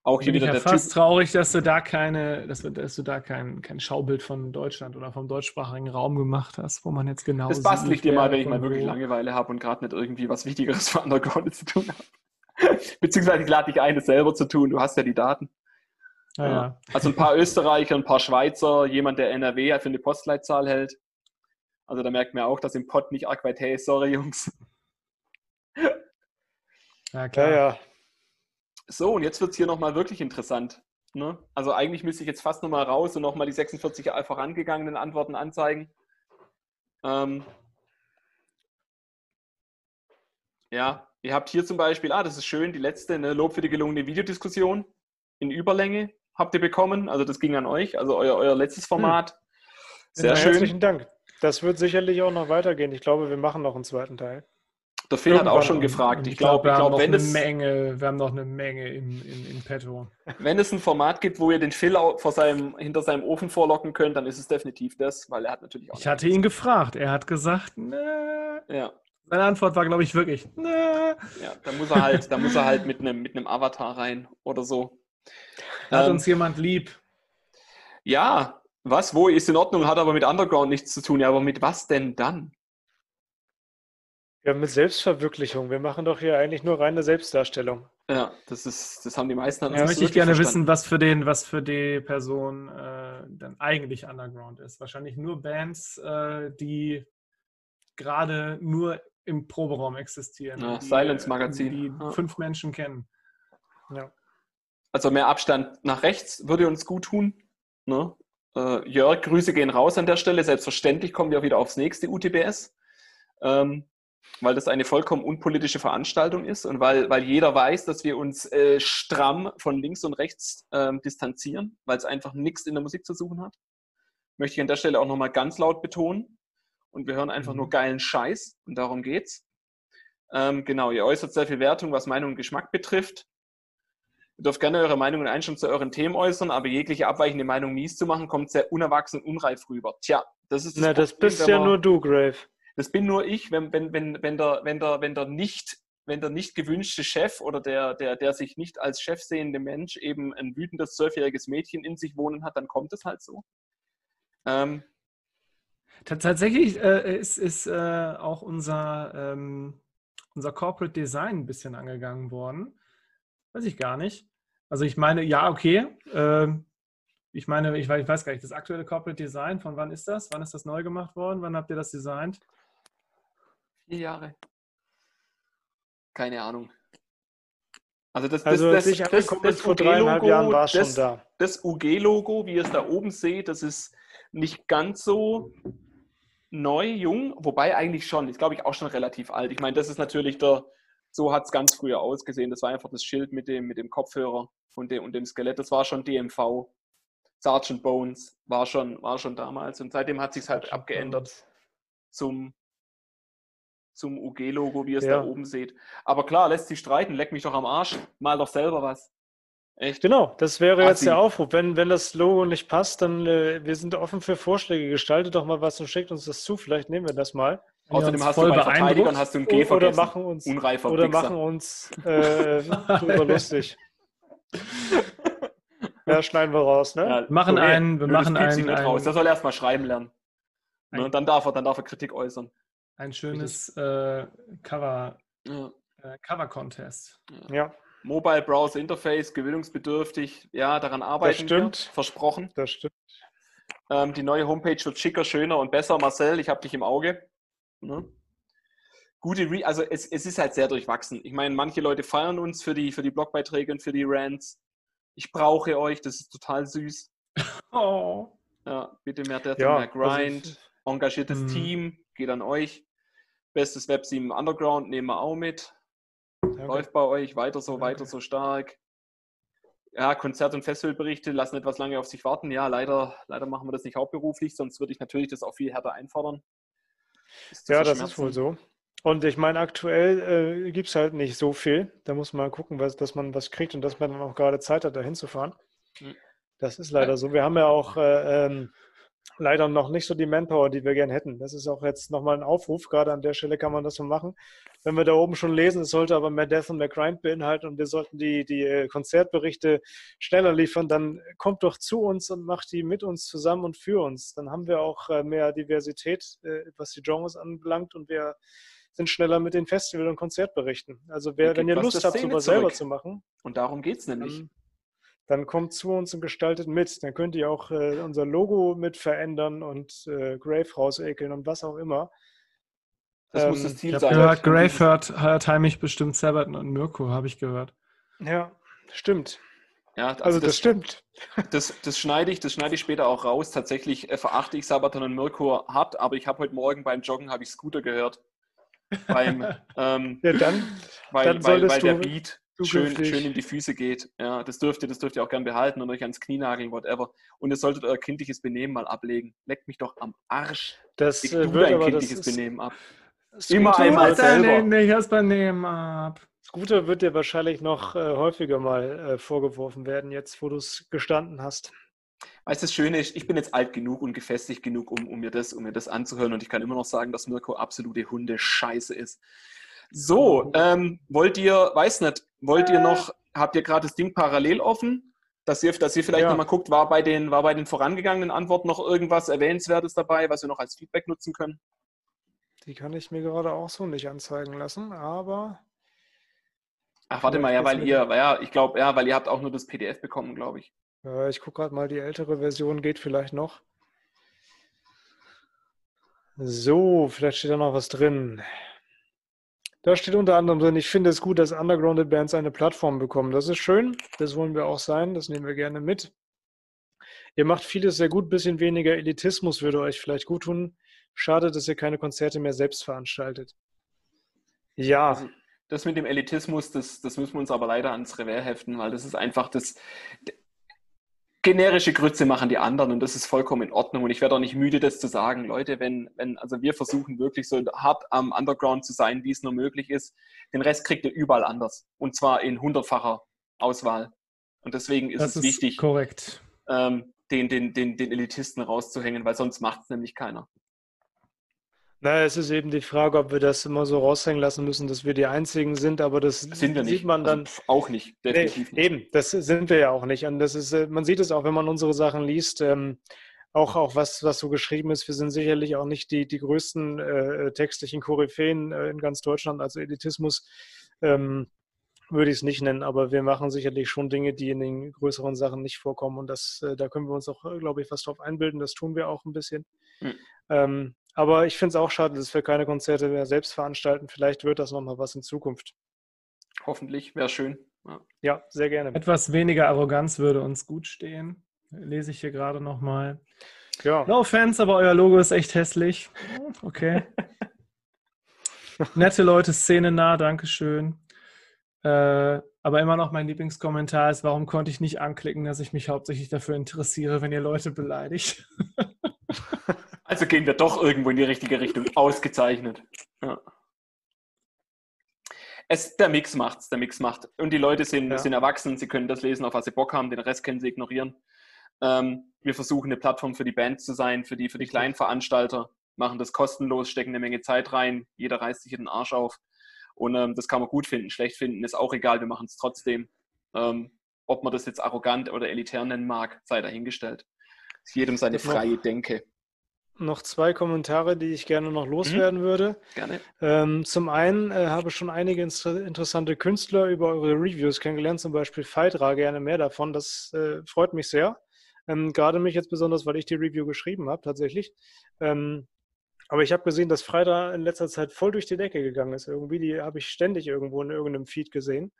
Auch hier Bin wieder ich ja der fast typ traurig, dass du da keine, dass, dass du da kein, kein Schaubild von Deutschland oder vom deutschsprachigen Raum gemacht hast, wo man jetzt genau. Das bastel ich dir mal, wenn ich mal wirklich Langeweile habe und gerade nicht irgendwie was Wichtigeres für Underground zu tun habe. Beziehungsweise ich lade dich ein, es selber zu tun. Du hast ja die Daten. Ja, ja. Also ein paar Österreicher, ein paar Schweizer, jemand, der NRW für eine Postleitzahl hält. Also da merkt man auch, dass im Pott nicht arg weit ist. Sorry, Jungs. Ja, klar. Ja, ja. So, und jetzt wird es hier nochmal wirklich interessant. Ne? Also eigentlich müsste ich jetzt fast nochmal raus und nochmal die 46 vorangegangenen Antworten anzeigen. Ähm ja, ihr habt hier zum Beispiel, ah, das ist schön, die letzte, ne, Lob für die gelungene Videodiskussion in Überlänge habt ihr bekommen. Also das ging an euch, also euer, euer letztes Format. Hm. Sehr ja, schön. Herzlichen Dank. Das wird sicherlich auch noch weitergehen. Ich glaube, wir machen noch einen zweiten Teil. Der Phil hat auch schon gefragt. Ich glaube, glaub, glaub, wenn es Menge, wir haben noch eine Menge in, in, in petto. Wenn es ein Format gibt, wo ihr den Phil vor seinem, hinter seinem Ofen vorlocken könnt, dann ist es definitiv das, weil er hat natürlich auch. Ich hatte ihn gefragt. Er hat gesagt, ne. Ja. Seine Antwort war, glaube ich, wirklich, ne. Ja, da muss er halt, da muss er halt mit einem mit Avatar rein oder so. Hat ähm, uns jemand lieb? Ja, was, wo ist in Ordnung, hat aber mit Underground nichts zu tun. Ja, aber mit was denn dann? Ja, mit Selbstverwirklichung. Wir machen doch hier eigentlich nur reine Selbstdarstellung. Ja, das ist, das haben die meisten. Ja, möchte ich gerne verstanden. wissen, was für den, was für die Person äh, dann eigentlich Underground ist. Wahrscheinlich nur Bands, äh, die gerade nur im Proberaum existieren. Ja, die, Silence Magazin. Die ja. fünf Menschen kennen. Ja. Also mehr Abstand nach rechts würde uns gut tun. Ne? Äh, Jörg, Grüße gehen raus an der Stelle. Selbstverständlich kommen wir wieder aufs nächste UTBS. Ähm, weil das eine vollkommen unpolitische Veranstaltung ist und weil, weil jeder weiß, dass wir uns äh, stramm von links und rechts ähm, distanzieren, weil es einfach nichts in der Musik zu suchen hat. Möchte ich an der Stelle auch nochmal ganz laut betonen. Und wir hören einfach mhm. nur geilen Scheiß und darum geht's. Ähm, genau, ihr äußert sehr viel Wertung, was Meinung und Geschmack betrifft. Ihr dürft gerne eure Meinungen einstellen zu euren Themen äußern, aber jegliche abweichende Meinung mies zu machen, kommt sehr unerwachsen und unreif rüber. Tja, das ist das Na, Problem, das bist ja nur du, Grave. Das bin nur ich, wenn, wenn, wenn, wenn, der, wenn, der, wenn der nicht wenn der nicht gewünschte Chef oder der, der, der sich nicht als Chef sehende Mensch eben ein wütendes zwölfjähriges Mädchen in sich wohnen hat, dann kommt es halt so. Ähm, Tatsächlich äh, ist, ist äh, auch unser, ähm, unser Corporate Design ein bisschen angegangen worden. Weiß ich gar nicht. Also ich meine, ja, okay. Äh, ich meine, ich weiß, ich weiß gar nicht, das aktuelle Corporate Design, von wann ist das? Wann ist das neu gemacht worden? Wann habt ihr das designt? Vier Jahre. Keine Ahnung. Also das, also das, das, das, das vor dreieinhalb Jahren war schon da. Das UG-Logo, wie ihr es da oben seht, das ist nicht ganz so neu, jung, wobei eigentlich schon, ist glaube ich auch schon relativ alt. Ich meine, das ist natürlich der, so hat es ganz früher ausgesehen. Das war einfach das Schild mit dem, mit dem Kopfhörer und dem, und dem Skelett. Das war schon DMV. Sergeant Bones war schon, war schon damals und seitdem hat sich halt abgeändert zum zum UG-Logo, wie ihr es ja. da oben seht. Aber klar, lässt sich streiten, leck mich doch am Arsch, mal doch selber was. Echt? Genau, das wäre Assi. jetzt der Aufruf. Wenn, wenn das Logo nicht passt, dann äh, wir sind offen für Vorschläge. Gestaltet doch mal was und schickt uns das zu. Vielleicht nehmen wir das mal. Außerdem hast du bei Verteidigern hast du ein G oder machen uns, Unreifer Oder machen uns äh, drüber lustig. Ja, schneiden wir raus, ne? Ja, machen okay. einen, wir machen einen. Raus. Der soll erstmal schreiben lernen. Ne? Dann, darf er, dann darf er Kritik äußern ein schönes äh, Cover, ja. äh, Cover Contest. Ja. ja. Mobile Browser Interface, gewöhnungsbedürftig. Ja, daran arbeiten das stimmt. wir. Versprochen. Das stimmt. Ähm, die neue Homepage wird schicker, schöner und besser. Marcel, ich habe dich im Auge. Ne? Gute Re also es, es ist halt sehr durchwachsen. Ich meine, manche Leute feiern uns für die, für die Blogbeiträge und für die Rants. Ich brauche euch, das ist total süß. Oh. Ja, bitte mehr Death ja, mehr Grind. Also Engagiertes mhm. Team, geht an euch. Bestes Web 7 Underground nehmen wir auch mit. Okay. Läuft bei euch weiter so, okay. weiter so stark. Ja, Konzert- und Festivalberichte lassen etwas lange auf sich warten. Ja, leider, leider machen wir das nicht hauptberuflich, sonst würde ich natürlich das auch viel härter einfordern. Das ja, das ist wohl so. Und ich meine, aktuell äh, gibt es halt nicht so viel. Da muss man gucken, was, dass man was kriegt und dass man dann auch gerade Zeit hat, da hinzufahren. Hm. Das ist leider ja. so. Wir haben ja auch äh, ähm, leider noch nicht so die Manpower, die wir gern hätten. Das ist auch jetzt nochmal ein Aufruf. Gerade an der Stelle kann man das so machen. Wenn wir da oben schon lesen, es sollte aber mehr Death und mehr Grind beinhalten und wir sollten die, die äh, Konzertberichte schneller liefern, dann kommt doch zu uns und macht die mit uns zusammen und für uns. Dann haben wir auch äh, mehr Diversität, äh, was die Genres anbelangt und wir sind schneller mit den Festival- und Konzertberichten. Also wer, wenn ihr Lust habt, sowas selber zu machen. Und darum geht es nämlich. Dann, dann kommt zu uns und gestaltet mit. Dann könnt ihr auch äh, unser Logo mit verändern und äh, Grave rausekeln und was auch immer. Das ähm, muss das Ziel ich sein. Gehört, Grave hört, hört heimlich bestimmt Sabaton und Mirko, habe ich gehört. Ja, stimmt. Ja, also, also das, das, stimmt. Das, das, schneide ich, das schneide ich später auch raus. Tatsächlich äh, verachte ich Sabaton und Mirko hart, aber ich habe heute Morgen beim Joggen ich Scooter gehört. Beim, ähm, ja, dann, weil, dann weil, weil der Beat schön, schön in die Füße geht. Ja, das dürft ihr, das dürft ihr auch gern behalten und euch ans Knie nageln, whatever. Und ihr solltet euer kindliches Benehmen mal ablegen. Leckt mich doch am Arsch. Das Leg äh, wird dein kindliches das Benehmen ab. Immer einmal selber. Nicht erst beim ab. Scooter wird dir wahrscheinlich noch äh, häufiger mal äh, vorgeworfen werden, jetzt wo du es gestanden hast. Weißt du, das Schöne ist, ich bin jetzt alt genug und gefestigt genug, um, um, mir das, um mir das anzuhören und ich kann immer noch sagen, dass Mirko absolute Hunde-Scheiße ist. So, ähm, wollt ihr, weiß nicht, wollt ihr noch, habt ihr gerade das Ding parallel offen? Dass ihr, dass ihr vielleicht ja. nochmal guckt, war bei, den, war bei den vorangegangenen Antworten noch irgendwas Erwähnenswertes dabei, was wir noch als Feedback nutzen können? Die kann ich mir gerade auch so nicht anzeigen lassen, aber. Ach, warte mal, ja, weil ihr, ja, ich glaube, ja, weil ihr habt auch nur das PDF bekommen, glaube ich. Ja, ich gucke gerade mal, die ältere Version geht vielleicht noch. So, vielleicht steht da noch was drin. Da steht unter anderem drin, ich finde es gut, dass Undergrounded Bands eine Plattform bekommen. Das ist schön, das wollen wir auch sein, das nehmen wir gerne mit. Ihr macht vieles sehr gut, bisschen weniger Elitismus würde euch vielleicht gut tun. Schade, dass ihr keine Konzerte mehr selbst veranstaltet. Ja. Also, das mit dem Elitismus, das, das müssen wir uns aber leider ans Revers heften, weil das ist einfach das, generische Grütze machen die anderen und das ist vollkommen in Ordnung. Und ich werde auch nicht müde, das zu sagen. Leute, wenn, wenn, also wir versuchen wirklich so hart am Underground zu sein, wie es nur möglich ist. Den Rest kriegt ihr überall anders. Und zwar in hundertfacher Auswahl. Und deswegen ist das es ist wichtig, korrekt. Ähm, den, den, den, den Elitisten rauszuhängen, weil sonst macht es nämlich keiner. Naja, es ist eben die Frage, ob wir das immer so raushängen lassen müssen, dass wir die Einzigen sind, aber das sind wir sieht nicht. man dann also auch nicht, definitiv nee, nicht. Eben, das sind wir ja auch nicht. Und das ist, äh, man sieht es auch, wenn man unsere Sachen liest, ähm, auch, auch was, was so geschrieben ist. Wir sind sicherlich auch nicht die, die größten äh, textlichen Koryphäen äh, in ganz Deutschland. Also Elitismus ähm, würde ich es nicht nennen, aber wir machen sicherlich schon Dinge, die in den größeren Sachen nicht vorkommen. Und das, äh, da können wir uns auch, äh, glaube ich, was drauf einbilden. Das tun wir auch ein bisschen. Mhm. Ähm, aber ich finde es auch schade, dass wir keine Konzerte mehr selbst veranstalten. Vielleicht wird das nochmal was in Zukunft. Hoffentlich, wäre schön. Ja. ja. sehr gerne. Etwas weniger Arroganz würde uns gut stehen. Lese ich hier gerade nochmal. Ja. No offense, aber euer Logo ist echt hässlich. Okay. Nette Leute, Szene nah, Dankeschön. Äh, aber immer noch mein Lieblingskommentar ist, warum konnte ich nicht anklicken, dass ich mich hauptsächlich dafür interessiere, wenn ihr Leute beleidigt? Also gehen wir doch irgendwo in die richtige Richtung. Ausgezeichnet. Ja. Es, der Mix macht's, der Mix macht. Und die Leute sind, ja. sind erwachsen, sie können das lesen, auf was sie Bock haben, den Rest können sie ignorieren. Ähm, wir versuchen eine Plattform für die Bands zu sein, für die, für die kleinen Veranstalter, machen das kostenlos, stecken eine Menge Zeit rein, jeder reißt sich den Arsch auf. Und ähm, das kann man gut finden. Schlecht finden ist auch egal, wir machen es trotzdem. Ähm, ob man das jetzt arrogant oder elitär nennen mag, sei dahingestellt. Ist jedem seine freie Denke noch zwei Kommentare, die ich gerne noch loswerden mhm. würde. Gerne. Ähm, zum einen äh, habe ich schon einige interessante Künstler über eure Reviews kennengelernt, zum Beispiel Phaedra, gerne mehr davon. Das äh, freut mich sehr. Ähm, gerade mich jetzt besonders, weil ich die Review geschrieben habe, tatsächlich. Ähm, aber ich habe gesehen, dass Phaedra in letzter Zeit voll durch die Decke gegangen ist. Irgendwie, die habe ich ständig irgendwo in irgendeinem Feed gesehen.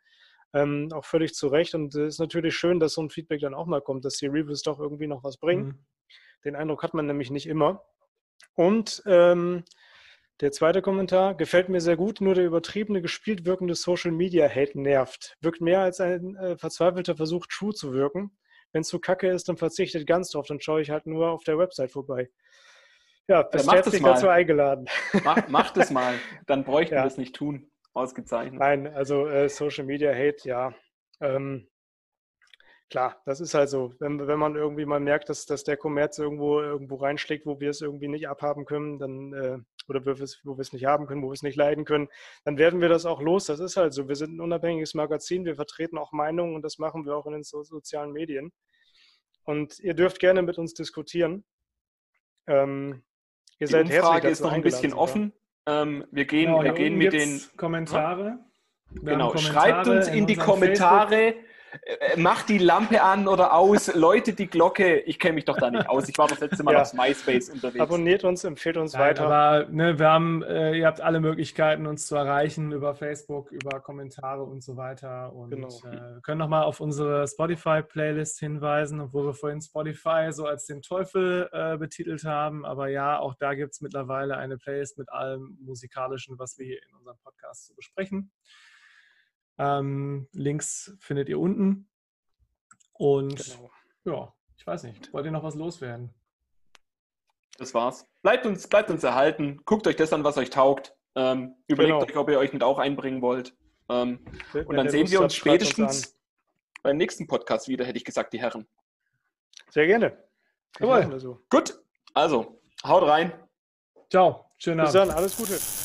Ähm, auch völlig zu Recht. Und es ist natürlich schön, dass so ein Feedback dann auch mal kommt, dass die Reviews doch irgendwie noch was bringen. Mhm. Den Eindruck hat man nämlich nicht immer. Und ähm, der zweite Kommentar gefällt mir sehr gut, nur der übertriebene, gespielt wirkende Social Media Hate nervt. Wirkt mehr als ein äh, verzweifelter Versuch, true zu wirken. Wenn es zu kacke ist, dann verzichtet ganz drauf, dann schaue ich halt nur auf der Website vorbei. Ja, bist ja, herzlich dazu eingeladen. Mach, macht es mal, dann bräuchten ja. wir es nicht tun. Ausgezeichnet. Nein, also äh, Social Media Hate, ja. Ähm, klar, das ist halt so. Wenn, wenn man irgendwie mal merkt, dass, dass der Kommerz irgendwo, irgendwo reinschlägt, wo wir es irgendwie nicht abhaben können, dann, äh, oder wo wir, es, wo wir es nicht haben können, wo wir es nicht leiden können, dann werden wir das auch los. Das ist halt so. Wir sind ein unabhängiges Magazin, wir vertreten auch Meinungen und das machen wir auch in den so sozialen Medien. Und ihr dürft gerne mit uns diskutieren. Ähm, ihr Die seid Umfrage ist noch ein bisschen offen. Ähm, wir gehen, genau, wir gehen mit den Kommentare. Genau, Kommentare schreibt uns in, in die Kommentare. Facebook äh, macht die Lampe an oder aus, läutet die Glocke. Ich kenne mich doch da nicht aus. Ich war das letzte Mal ja. auf MySpace unterwegs. Abonniert uns, empfehlt uns Nein, weiter. Aber ne, wir haben, äh, ihr habt alle Möglichkeiten, uns zu erreichen über Facebook, über Kommentare und so weiter. Und genau. äh, können nochmal auf unsere Spotify-Playlist hinweisen, obwohl wir vorhin Spotify so als den Teufel äh, betitelt haben. Aber ja, auch da gibt es mittlerweile eine Playlist mit allem Musikalischen, was wir hier in unserem Podcast zu besprechen. Ähm, Links findet ihr unten. Und genau. ja, ich weiß nicht, wollt ihr noch was loswerden? Das war's. Bleibt uns, bleibt uns erhalten. Guckt euch das an, was euch taugt. Ähm, überlegt genau. euch, ob ihr euch mit auch einbringen wollt. Ähm, und dann sehen wir uns spätestens uns beim nächsten Podcast wieder, hätte ich gesagt, die Herren. Sehr gerne. Jawohl. So. Gut, also haut rein. Ciao. Schönen Abend. Bis dann, alles Gute.